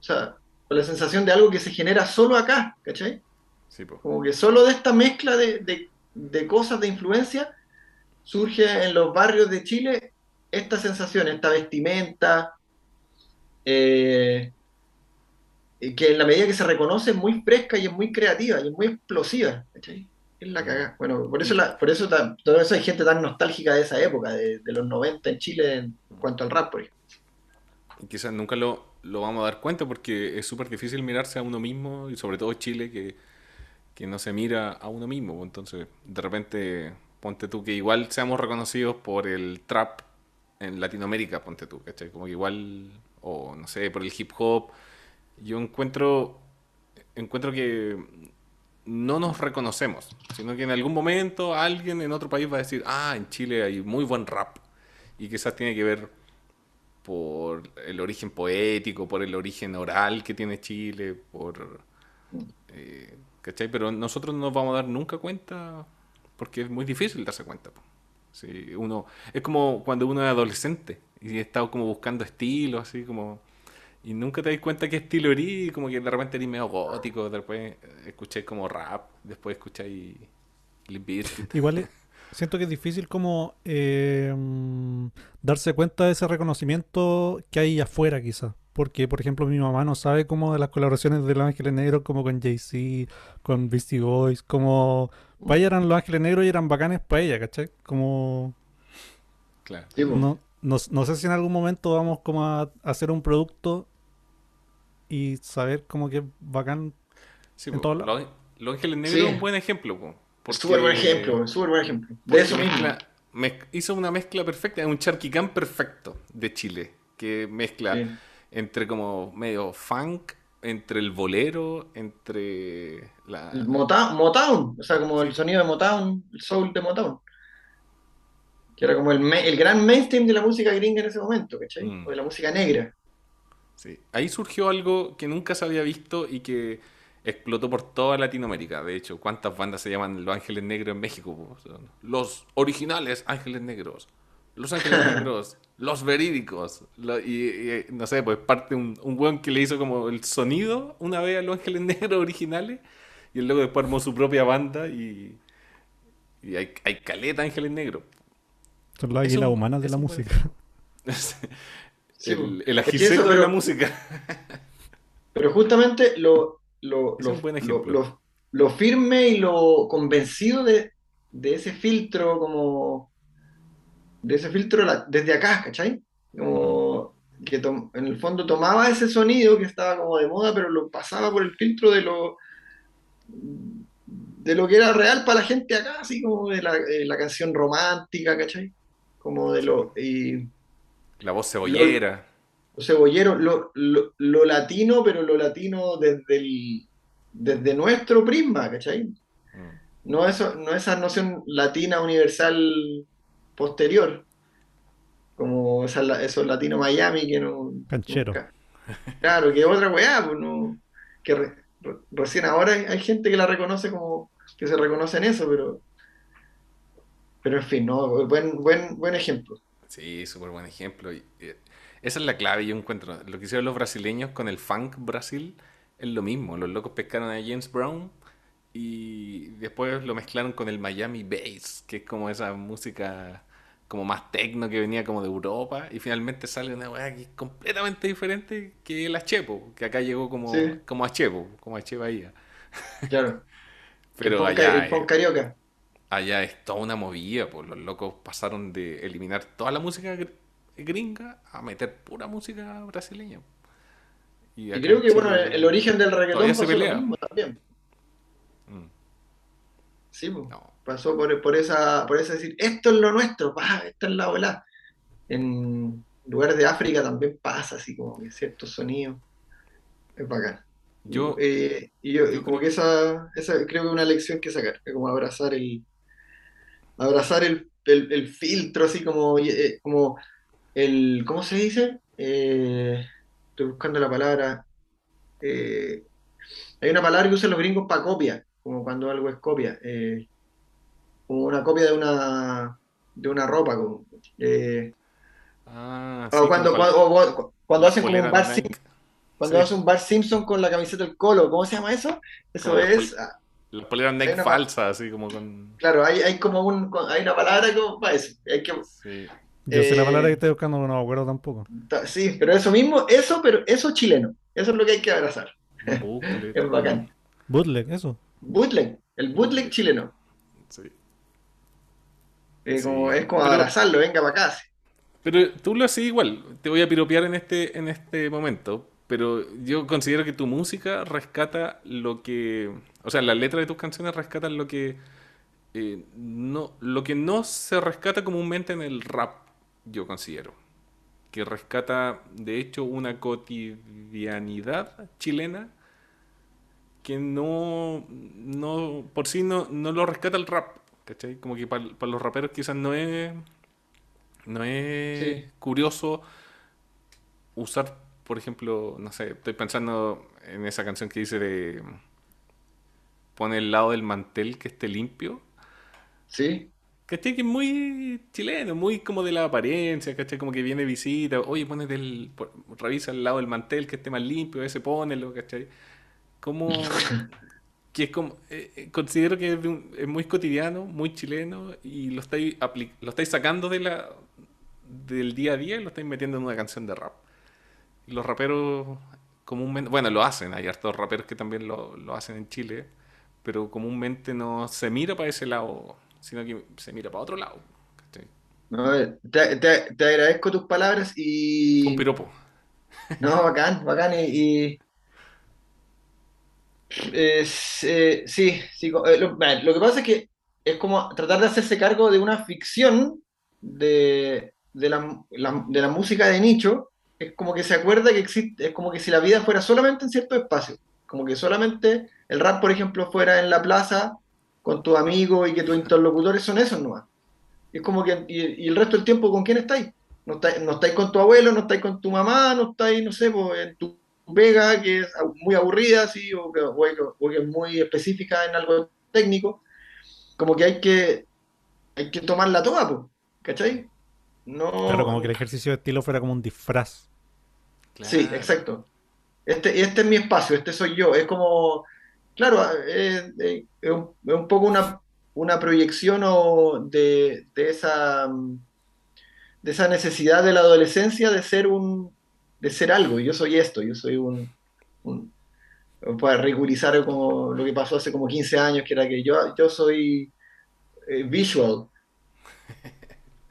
o sea, con la sensación de algo que se genera solo acá, ¿cachai? Sí. Como que solo de esta mezcla de, de- de cosas, de influencia, surge en los barrios de Chile esta sensación, esta vestimenta, eh, que en la medida que se reconoce es muy fresca y es muy creativa y es muy explosiva. ¿cachai? Es la cagada. Bueno, por eso, la, por eso, ta- todo eso hay gente tan nostálgica de esa época, de, de los 90 en Chile en cuanto al rap, por ejemplo. Y quizás nunca lo, lo vamos a dar cuenta porque es súper difícil mirarse a uno mismo y sobre todo Chile que, que no se mira a uno mismo. pues, Entonces, de repente, ponte tú que igual seamos reconocidos por el trap en Latinoamérica, ponte tú, ¿cachai? Como que igual, o no sé, por el hip hop. Yo encuentro, encuentro que no nos reconocemos, sino que en algún momento alguien en otro país va a decir, ah, en Chile hay muy buen rap. Y quizás tiene que ver por el origen poético, por el origen oral que tiene Chile, por... eh, ¿Cachai? Pero nosotros no nos vamos a dar nunca cuenta porque es muy difícil darse cuenta. Sí, uno, es como cuando uno es adolescente y está como buscando estilos, así como... Y nunca te das cuenta qué estilo eres, como que de repente eres medio gótico, después escucháis como rap, después escucháis. Igual siento que es difícil como eh, mm, darse cuenta de ese reconocimiento que hay afuera quizás. Porque, por ejemplo, mi mamá no sabe como de las colaboraciones de Los Ángeles Negros como con Jay-Z, con Beastie Boys, como... Para ella eran Los Ángeles Negros y eran bacanes para ella, ¿cachai? Como... Claro. No, no, no sé si en algún momento vamos como a hacer un producto y saber como que es bacán. Sí, En todos lados. Los, Ángeles Negros Sí. es un buen ejemplo. po, porque- Súper buen ejemplo, súper buen ejemplo. De eso mismo. hizo una mezcla perfecta, es un charquicán perfecto de Chile, que mezcla. Entre como medio funk, entre el bolero, entre la... El Motown, Motown, o sea, como el sonido de Motown, el soul de Motown. Que era como el, el gran mainstream de la música gringa en ese momento, ¿cachai? Mm. O de la música negra. Sí. Ahí surgió algo que nunca se había visto y que explotó por toda Latinoamérica. De hecho, ¿cuántas bandas se llaman Los Ángeles Negros en México? los originales Ángeles Negros. Los Ángeles (laughs) Negros. Los verídicos. Lo- y, y, no sé, pues parte un, un weón que le hizo como el sonido una vez a Los Ángeles (laughs) Negros originales. Y el luego después armó su propia banda y, y hay, hay caleta Ángeles Negros. Son las águilas humanas de la música. (laughs) El el es que ajicero eso, de la música. Pero justamente lo, lo, Es lo, un buen lo- ejemplo. lo- lo firme y lo convencido de, de ese filtro, como de ese filtro la- desde acá, ¿cachai? Como que en el fondo tomaba ese sonido que estaba como de moda, pero lo pasaba por el filtro de lo de lo que era real para la gente acá, así como de la, eh, la canción romántica, ¿cachai? Como de lo, y La voz cebollera. los cebolleros, lo, lo, lo latino, pero lo latino desde el, desde nuestro prisma, ¿cachai? Mm. No, eso, no esa noción latina universal posterior, como esa, esos latino Miami que no... Canchero. nunca- Claro, que es otra weá, pues no... Que re- re- recién ahora hay, hay gente que la reconoce como... que se reconoce en eso, pero... Pero en fin, no, buen, buen, buen ejemplo. Sí, súper buen ejemplo. Eh, esa es la clave, yo encuentro. Lo que hicieron los brasileños con el funk Brasil es lo mismo. Los locos pescaron a James Brown y después lo mezclaron con el Miami Bass, que es como esa música como más tecno que venía como de Europa y finalmente sale una weá que es completamente diferente que el Achepo, que acá llegó como, Sí. como Achepo, como Ache Bahía. (laughs) Claro. Pero el allá, el carioca. allá es toda una movida, pues los locos pasaron de eliminar toda la música gr- gringa a meter pura música brasileña. Y creo que, bueno, Chile el, el origen del reggaetón se lo mismo también. Mm, Sí, pues. no. Pasó por, por esa, por esa decir, esto es lo nuestro, pa, esta es la ola. En lugares de África también pasa así como que ciertos sonidos. Es bacán. Yo, Eh, y yo, como creo- que esa, esa creo que es una lección que sacar, que como abrazar el abrazar el, el, el filtro, así como, eh, como el, ¿cómo se dice? Eh, estoy buscando la palabra. Hay una palabra que usan los gringos para copia, como cuando algo es copia. eh, como una copia de una de una ropa, como, eh, ah, o cuando, cuando, o- cuando hacen como un bar Sim- cuando Sí. hace un Bar Simpson con la camiseta del Colo, ¿cómo se llama eso? Eso Como es, ah, Las poleras Nike Hay una- falsas, así como con... Claro, hay, hay como un, hay una palabra como para eso. Hay que, Sí. Yo sé la Eh, palabra que estoy buscando, pero no me acuerdo tampoco. ta- sí, pero eso mismo, eso, pero eso es chileno. Eso es lo que hay que abrazar. Bootleg. (laughs) Es bacán. Bootleg, eso. Bootleg, el bootleg chileno. Sí. Eh, Sí, como, es como pero- abrazarlo, venga para acá. Pero tú lo haces igual. Te voy a piropear en este, en este momento. Pero yo considero que tu música rescata lo que. O sea, las letras de tus canciones rescatan lo que. eh, no, lo que no se rescata comúnmente en el rap, yo considero. Que rescata, de hecho, una cotidianidad chilena que no, no por sí no, no lo rescata el rap. ¿Cachai? Como que para los raperos quizás no es. No es Sí. curioso usar, por ejemplo, no sé, estoy pensando en esa canción que dice de pone el lado del mantel que esté limpio. Sí, ¿Cachai? Que es muy chileno, muy como de la apariencia, ¿cachai? Como que viene visita, oye, ponete el, revisa el lado del mantel que esté más limpio, ese pónelo, ¿cachai? Como (laughs) que es como, eh, eh, considero que es, de un- es muy cotidiano, muy chileno y lo estáis, lo estáis sacando de la, del día a día y lo estáis metiendo en una canción de rap. Los raperos comúnmente, bueno, lo hacen, hay hartos raperos que también lo, lo hacen en Chile, pero comúnmente no se mira para ese lado, sino que se mira para otro lado. ¿cachai? no, te, te- te agradezco tus palabras y... Un piropo. No, bacán, bacán. Y, y- eh, sí, sí, eh, lo, que pasa es que es como tratar de hacerse cargo de una ficción de, de la, de la música de nicho. Es como que se acuerda que existe, es como que si la vida fuera solamente en cierto espacio. Como que solamente el rap, por ejemplo, fuera en la plaza con tus amigos y que tus interlocutores son esos nomás. Es como que, y, y el resto del tiempo, ¿con quién estáis? No estáis, no estáis con tu abuelo, no estáis con tu mamá, no estáis, no sé, pues, en tu pega, que es muy aburrida, sí, o que, o que- o que es muy específica en algo técnico. Como que hay que, hay que tomarla toda, pues, ¿cachai? No... Claro, como que el ejercicio de estilo fuera como un disfraz. Sí, exacto. Este, este es mi espacio, este soy yo. Es como, claro, eh, eh, es, un, es un poco una, una proyección o de, de esa, de esa necesidad de la adolescencia de ser un, de ser algo. Yo soy esto, yo soy un, un- para ridiculizar como lo que pasó hace como 15 años, que era que yo, yo soy eh, visual.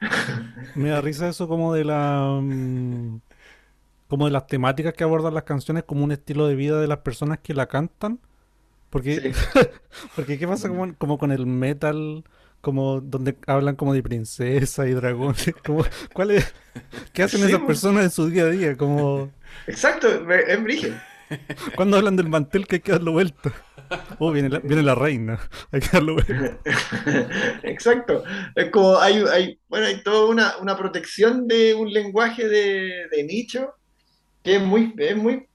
(laughs) Me da risa eso como de la mm, como de las temáticas que abordan las canciones como un estilo de vida de las personas que la cantan. Porque, Sí. (laughs) porque ¿qué pasa como, como con el metal? Como donde hablan como de princesa y dragones. (laughs) Como, ¿cuál es? ¿Qué hacen Sí, esas pues. personas en su día a día? Como Exacto, es brígido. (laughs) cuando hablan del mantel que hay que darlo vuelta. Oh, viene la, viene la reina. (laughs) Hay que darlo vuelta. Exacto. Es como hay, hay, bueno, hay toda una, una protección de un lenguaje de, de nicho que es muy, es muy,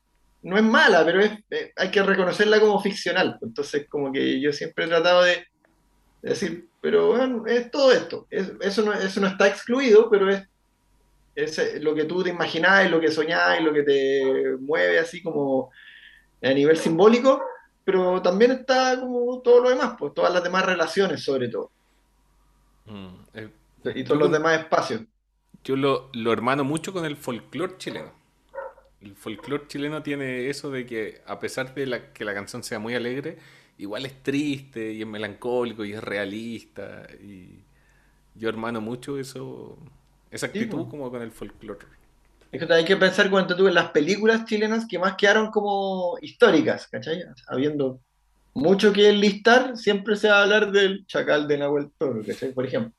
no es mala, pero es, eh, hay que reconocerla como ficcional. Entonces, como que yo siempre he tratado de, de decir, pero bueno, es todo esto. Es- eso, no, eso no está excluido, pero es, es eh, lo que tú te imaginás, lo que soñás, lo que te mueve así como a nivel simbólico, pero también está como todo lo demás, pues todas las demás relaciones sobre todo, Mm, eh, y todos los demás espacios. Yo lo, lo hermano mucho con el folclore chileno. El folclore chileno tiene eso de que a pesar de la, que la canción sea muy alegre, igual es triste y es melancólico y es realista. Y yo hermano mucho eso, esa Sí, actitud po. como con el folclore. Es que hay que pensar cuando tú en las películas chilenas que más quedaron como históricas, ¿cachai? Habiendo mucho que enlistar, siempre se va a hablar del Chacal de Nahuel Toro, ¿cachai? Por ejemplo,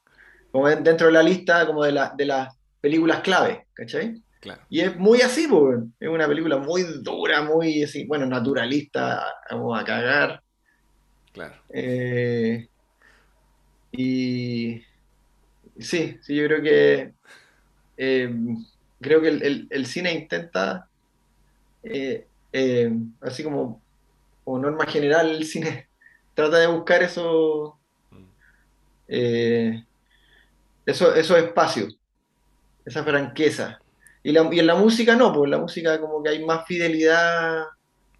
como en- dentro de la lista como de, la, de las películas clave, ¿cachai? Claro. Y es muy así, weón. es una película muy dura, muy así, bueno, naturalista, vamos a cagar. Claro. Eh, y sí, sí, yo creo que eh, creo que el, el- cine intenta, eh, así como, como norma general, el cine (laughs) trata de buscar eso, eso, esos espacios, esa franqueza. Y, la- y en la música no, pues en la música como que hay más fidelidad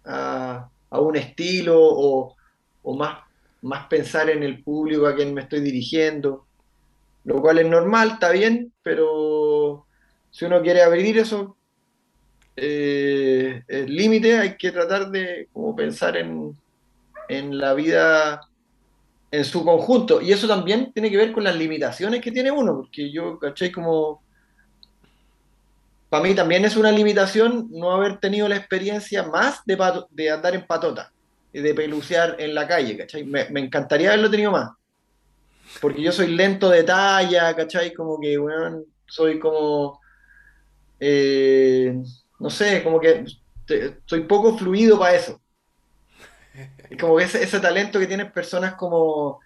a, a un estilo o, o más más pensar en el público a quien me estoy dirigiendo, lo cual es normal, está bien, pero si uno quiere abrir eso, eh, hay que tratar de como pensar en, en la vida en su conjunto. Y eso también tiene que ver con las limitaciones que tiene uno, porque yo, ¿cachai? Como para mí también es una limitación no haber tenido la experiencia más de, de andar en patota de pelucear en la calle, ¿cachai? Me, me encantaría haberlo tenido más. Porque yo soy lento de talla, ¿cachai? Como que, weón, soy como, eh, no sé, como que soy poco fluido para eso. Es como que ese, ese talento que tienen personas como,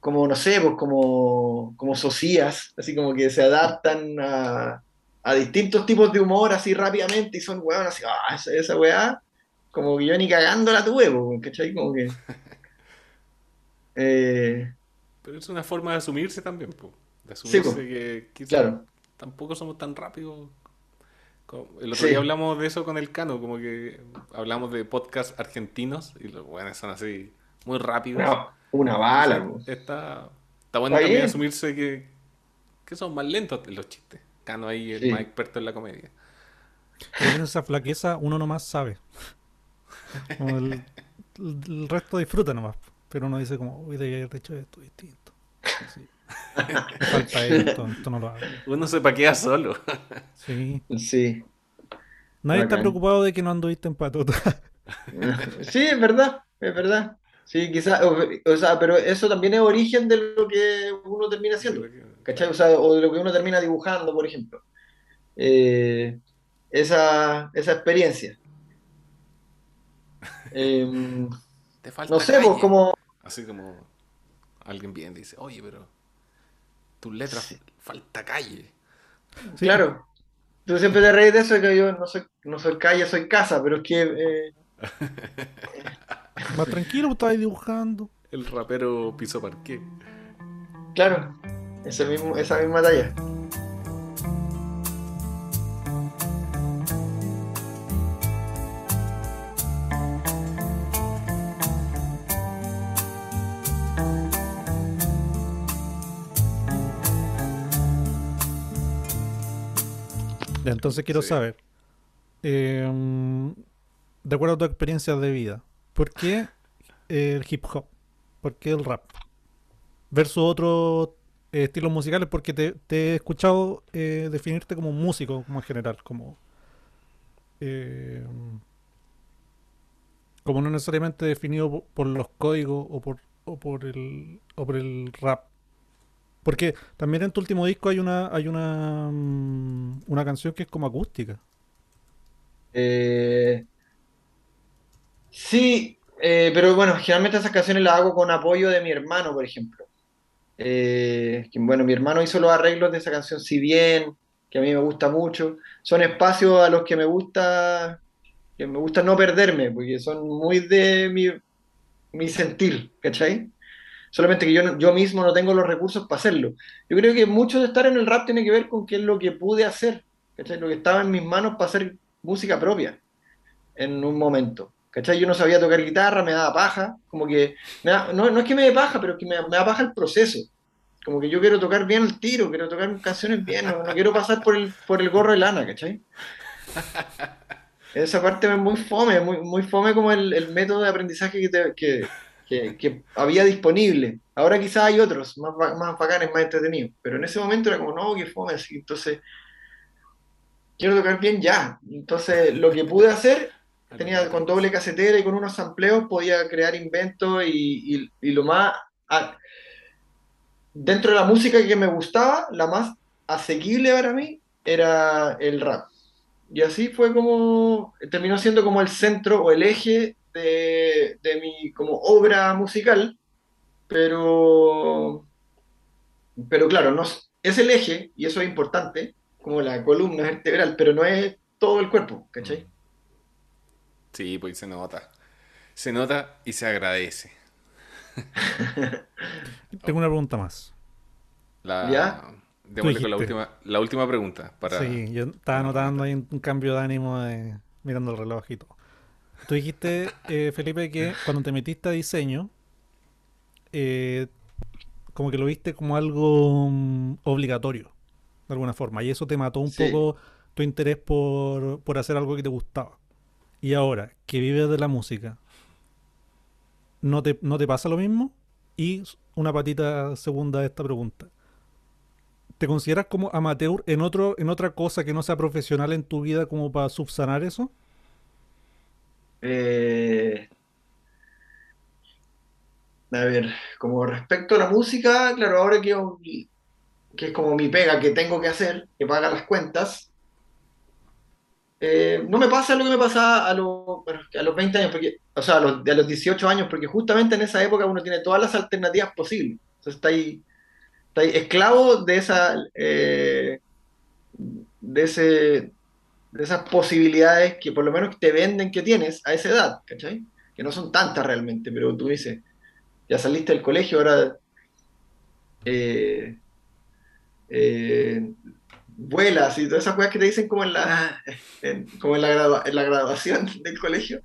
como no sé, pues como, como socias, así como que se adaptan a, a distintos tipos de humor así rápidamente y son weón así, ah, esa, esa weá, como que yo ni cagando la tuve, ¿cachai? Como que... (laughs) eh, Pero es una forma de asumirse también, po. De Sí, asumirse po. que quizás claro, tampoco somos tan rápidos. como- El otro Sí. día hablamos de eso con el Cano, como que hablamos de podcasts argentinos y los buenos son así, muy rápidos. una, una bala, pues. Está, está bueno también asumirse que, que son más lentos los chistes. Cano ahí es Sí. más experto en la comedia. En esa flaqueza uno nomás sabe. Como el, el- el resto disfruta nomás. Pero uno dice como, uy, debería haber hecho esto distinto. (laughs) Falta esto, esto no lo hago. Uno se paquea solo. Sí. Sí. Nadie está preocupado de que no anduviste en patota. (laughs) Sí, es verdad, es verdad. Sí, quizás, o, o sea, pero eso también es origen de lo que uno termina haciendo. ¿Cachai? O sea, o de lo que uno termina dibujando, por ejemplo. Eh, esa, esa experiencia. Em, Te falta no sé, pues calle. como, Así como alguien viene y dice, oye, pero tus letras falta calle. Sí. claro, tú siempre te reís de eso, que yo no soy, no soy calle, soy casa, pero es que, eh, (laughs) Más tranquilo, estaba ahí dibujando. El rapero piso parqué. claro, ese mismo, esa misma talla. Ya, entonces quiero Sí. saber, eh, de acuerdo a tu experiencia de vida, ¿por qué el hip hop? ¿Por qué el rap? Versus otros eh, estilos musicales, porque te, te he escuchado eh, definirte como músico, como en general, como, eh, como no necesariamente definido po- por los códigos o por, o por el, o por el rap. Porque también en tu último disco hay una hay una mm, una canción que es como acústica. Eh, sí, eh, pero bueno, generalmente esas canciones las hago con apoyo de mi hermano, por ejemplo. Eh, bueno, mi hermano hizo los arreglos de esa canción, si bien, que a mí me gusta mucho. Son espacios a los que me gusta, que me gusta no perderme, porque son muy de mi, mi sentir, ¿cachai? Solamente que yo, no- yo mismo no tengo los recursos para hacerlo. Yo creo que mucho de estar en el rap tiene que ver con qué es lo que pude hacer, ¿cachai? Lo que estaba en mis manos para hacer música propia en un momento. ¿Cachai? Yo no sabía tocar guitarra, me daba paja, como que, me da- no, no es que me dé paja, pero es que me, me da paja el proceso. Como que yo quiero tocar bien el tiro, quiero tocar canciones bien, no, no quiero pasar por el, por el gorro de lana, ¿cachai? (laughs) Esa parte es muy fome, muy, muy fome como el, el método de aprendizaje que, te- que, que- que había disponible. Ahora quizás hay otros, más, más bacanes, más entretenidos, pero en ese momento era como, no, qué fome, así, entonces quiero tocar bien ya. Entonces lo que pude hacer tenía con doble casetera y con unos sampleos podía crear inventos y, y- y lo más a- dentro de la música que me gustaba, la más asequible para mí era el rap. Y así fue como terminó siendo como el centro o el eje de, de mi como obra musical, pero pero claro, no es el eje y eso es importante, como la columna vertebral, pero no es todo el cuerpo, ¿cachai? Sí, pues se nota. Se nota y se agradece. (laughs) Tengo una pregunta más. La, ¿Ya? Démosle con la última, la última pregunta. Para... Sí, yo estaba notando ahí un cambio de ánimo de, mirando el reloj y todo. Tú dijiste, eh, Felipe, que cuando te metiste a diseño, eh, como que lo viste como algo mm, obligatorio, de alguna forma. Y eso te mató un Sí. poco tu interés por, por hacer algo que te gustaba. Y ahora, que vives de la música, ¿no te, no te pasa lo mismo? Y una patita segunda de esta pregunta. ¿Te consideras como amateur en otro, en otra cosa que no sea profesional en tu vida como para subsanar eso? Eh, a ver, como respecto a la música, claro, ahora que, que es como mi pega que tengo que hacer, que paga las cuentas, eh, no me pasa lo que me pasaba a, bueno, a los 20 años, porque, o sea, a los, a los 18 años, porque justamente en esa época uno tiene todas las alternativas posibles. Entonces está ahí, está ahí esclavo de esa, eh, de ese, de esas posibilidades que por lo menos te venden que tienes a esa edad, ¿cachai? Que no son tantas realmente, pero tú dices, ya saliste del colegio, ahora eh, eh, vuelas y todas esas cosas que te dicen como en la, en- como en la, gradua- en la graduación (laughs) del colegio,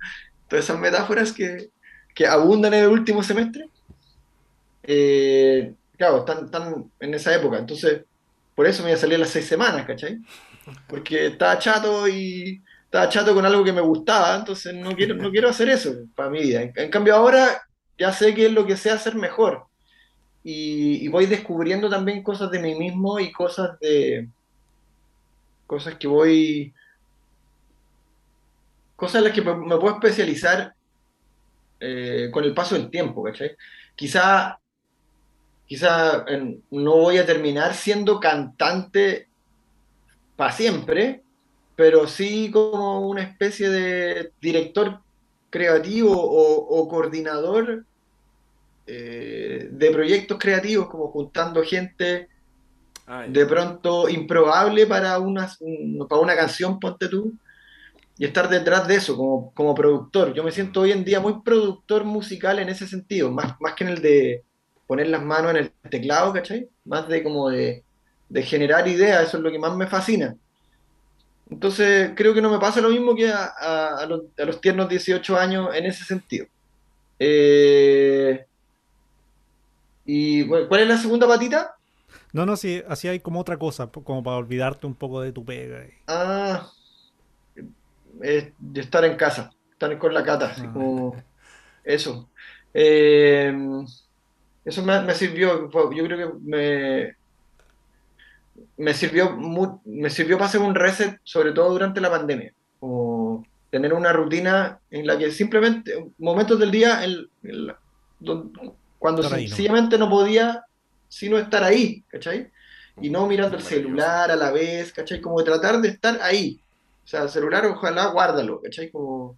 todas esas metáforas que, que abundan en el último semestre, eh, claro, están, están en esa época, entonces por eso me iba a salir a las seis semanas, ¿cachai? Porque estaba chato y estaba chato con algo que me gustaba, entonces no quiero, no quiero hacer eso para mi vida. En, en cambio ahora ya sé qué es lo que sé hacer mejor y, y voy descubriendo también cosas de mí mismo y cosas de cosas que voy cosas en las que me puedo especializar eh, con el paso del tiempo, ¿cachai? Quizá, quizá en- no voy a terminar siendo cantante para siempre, pero sí como una especie de director creativo o, o coordinador eh, de proyectos creativos, como juntando gente Ah, de pronto improbable para una, un- para una canción, ponte tú, y estar detrás de eso como, como productor. Yo me siento hoy en día muy productor musical en ese sentido, más, más que en el de poner las manos en el teclado, ¿cachai? Más de como de, de generar ideas, eso es lo que más me fascina. Entonces, creo que no me pasa lo mismo que a, a- a los, a los tiernos 18 años en ese sentido. Eh, y bueno, ¿cuál es la segunda patita? No, no, sí, así hay como otra cosa, como para olvidarte un poco de tu pega. Ah, de estar en casa, estar con la cata, así Ah. como eso. Eh, eso me, me sirvió, yo creo que me, me sirvió, mu- me sirvió para hacer un reset, sobre todo durante la pandemia. Como tener una rutina en la que simplemente, momentos del día, la- don- cuando Estar ahí, ¿no? sencillamente no podía sino estar ahí, ¿cachai? Y no mirando el celular a la vez, ¿cachai? Como de tratar de estar ahí. O sea, el celular ojalá guárdalo, ¿cachai? Como,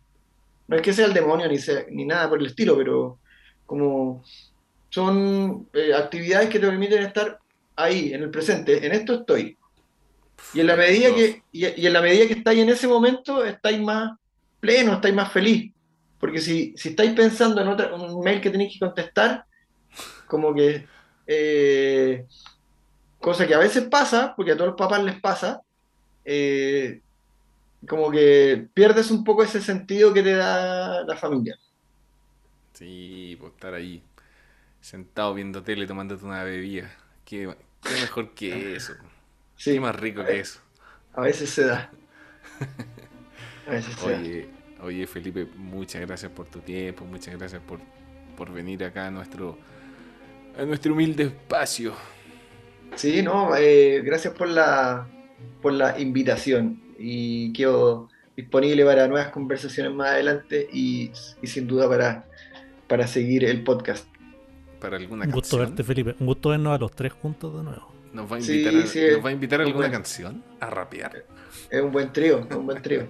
no es que sea el demonio ni, sea- ni nada por el estilo, pero como son eh, actividades que te permiten estar ahí, en el presente. En esto estoy. Y en la medida que, y, y en la medida que estáis en ese momento, estáis más pleno, estáis más feliz. Porque si, si estáis pensando en otra, un mail que tenéis que contestar, como que eh, cosa que a veces pasa, porque a todos los papás les pasa, eh, como que pierdes un poco ese sentido que te da la familia. Sí, por estar ahí sentado viendo tele tomándote una bebida. Qué, qué mejor que eso. Sí, Qué más rico que eso. a veces se da. A veces se da. Oye, oye Felipe, muchas gracias por tu tiempo, muchas gracias por, por venir acá a nuestro, a nuestro humilde espacio. Sí, no, eh, gracias por la, por la invitación y quedo disponible para nuevas conversaciones más adelante y, y sin duda para, para seguir el podcast. Para alguna Un gusto canción. verte, Felipe. Un gusto vernos a los tres juntos de nuevo. ¿Nos va a Sí, invitar, a, sí, ¿nos va a, invitar a es alguna canción? A rapear. Es un buen trío, es un buen trío.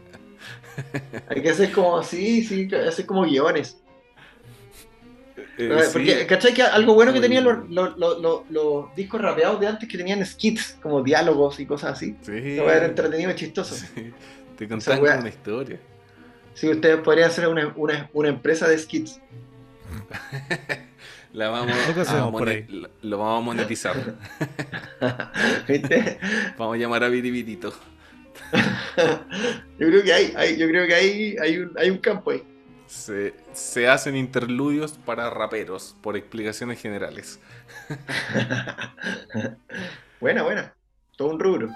(laughs) Hay que hacer como, sí, sí, hacer como guiones. Eh, Ah, sí. Porque, ¿cachai? Que algo bueno que tenían los, los- los- los- los discos rapeados de antes que tenían skits, como diálogos y cosas así. Sí. Eso era entretenido y chistoso. Sí. Te contaban una historia. Sí, ustedes podrían hacer una, una, una empresa de skits. (laughs) La vamos (laughs) a lo, lo vamos a monetizar. (laughs) ¿Viste? Vamos a llamar a Biribitito. (laughs) Yo creo que hay, hay- yo creo que hay, hay, un, hay un campo ahí. Se, se hacen interludios para raperos por explicaciones generales. Buena, buena. Todo un rubro.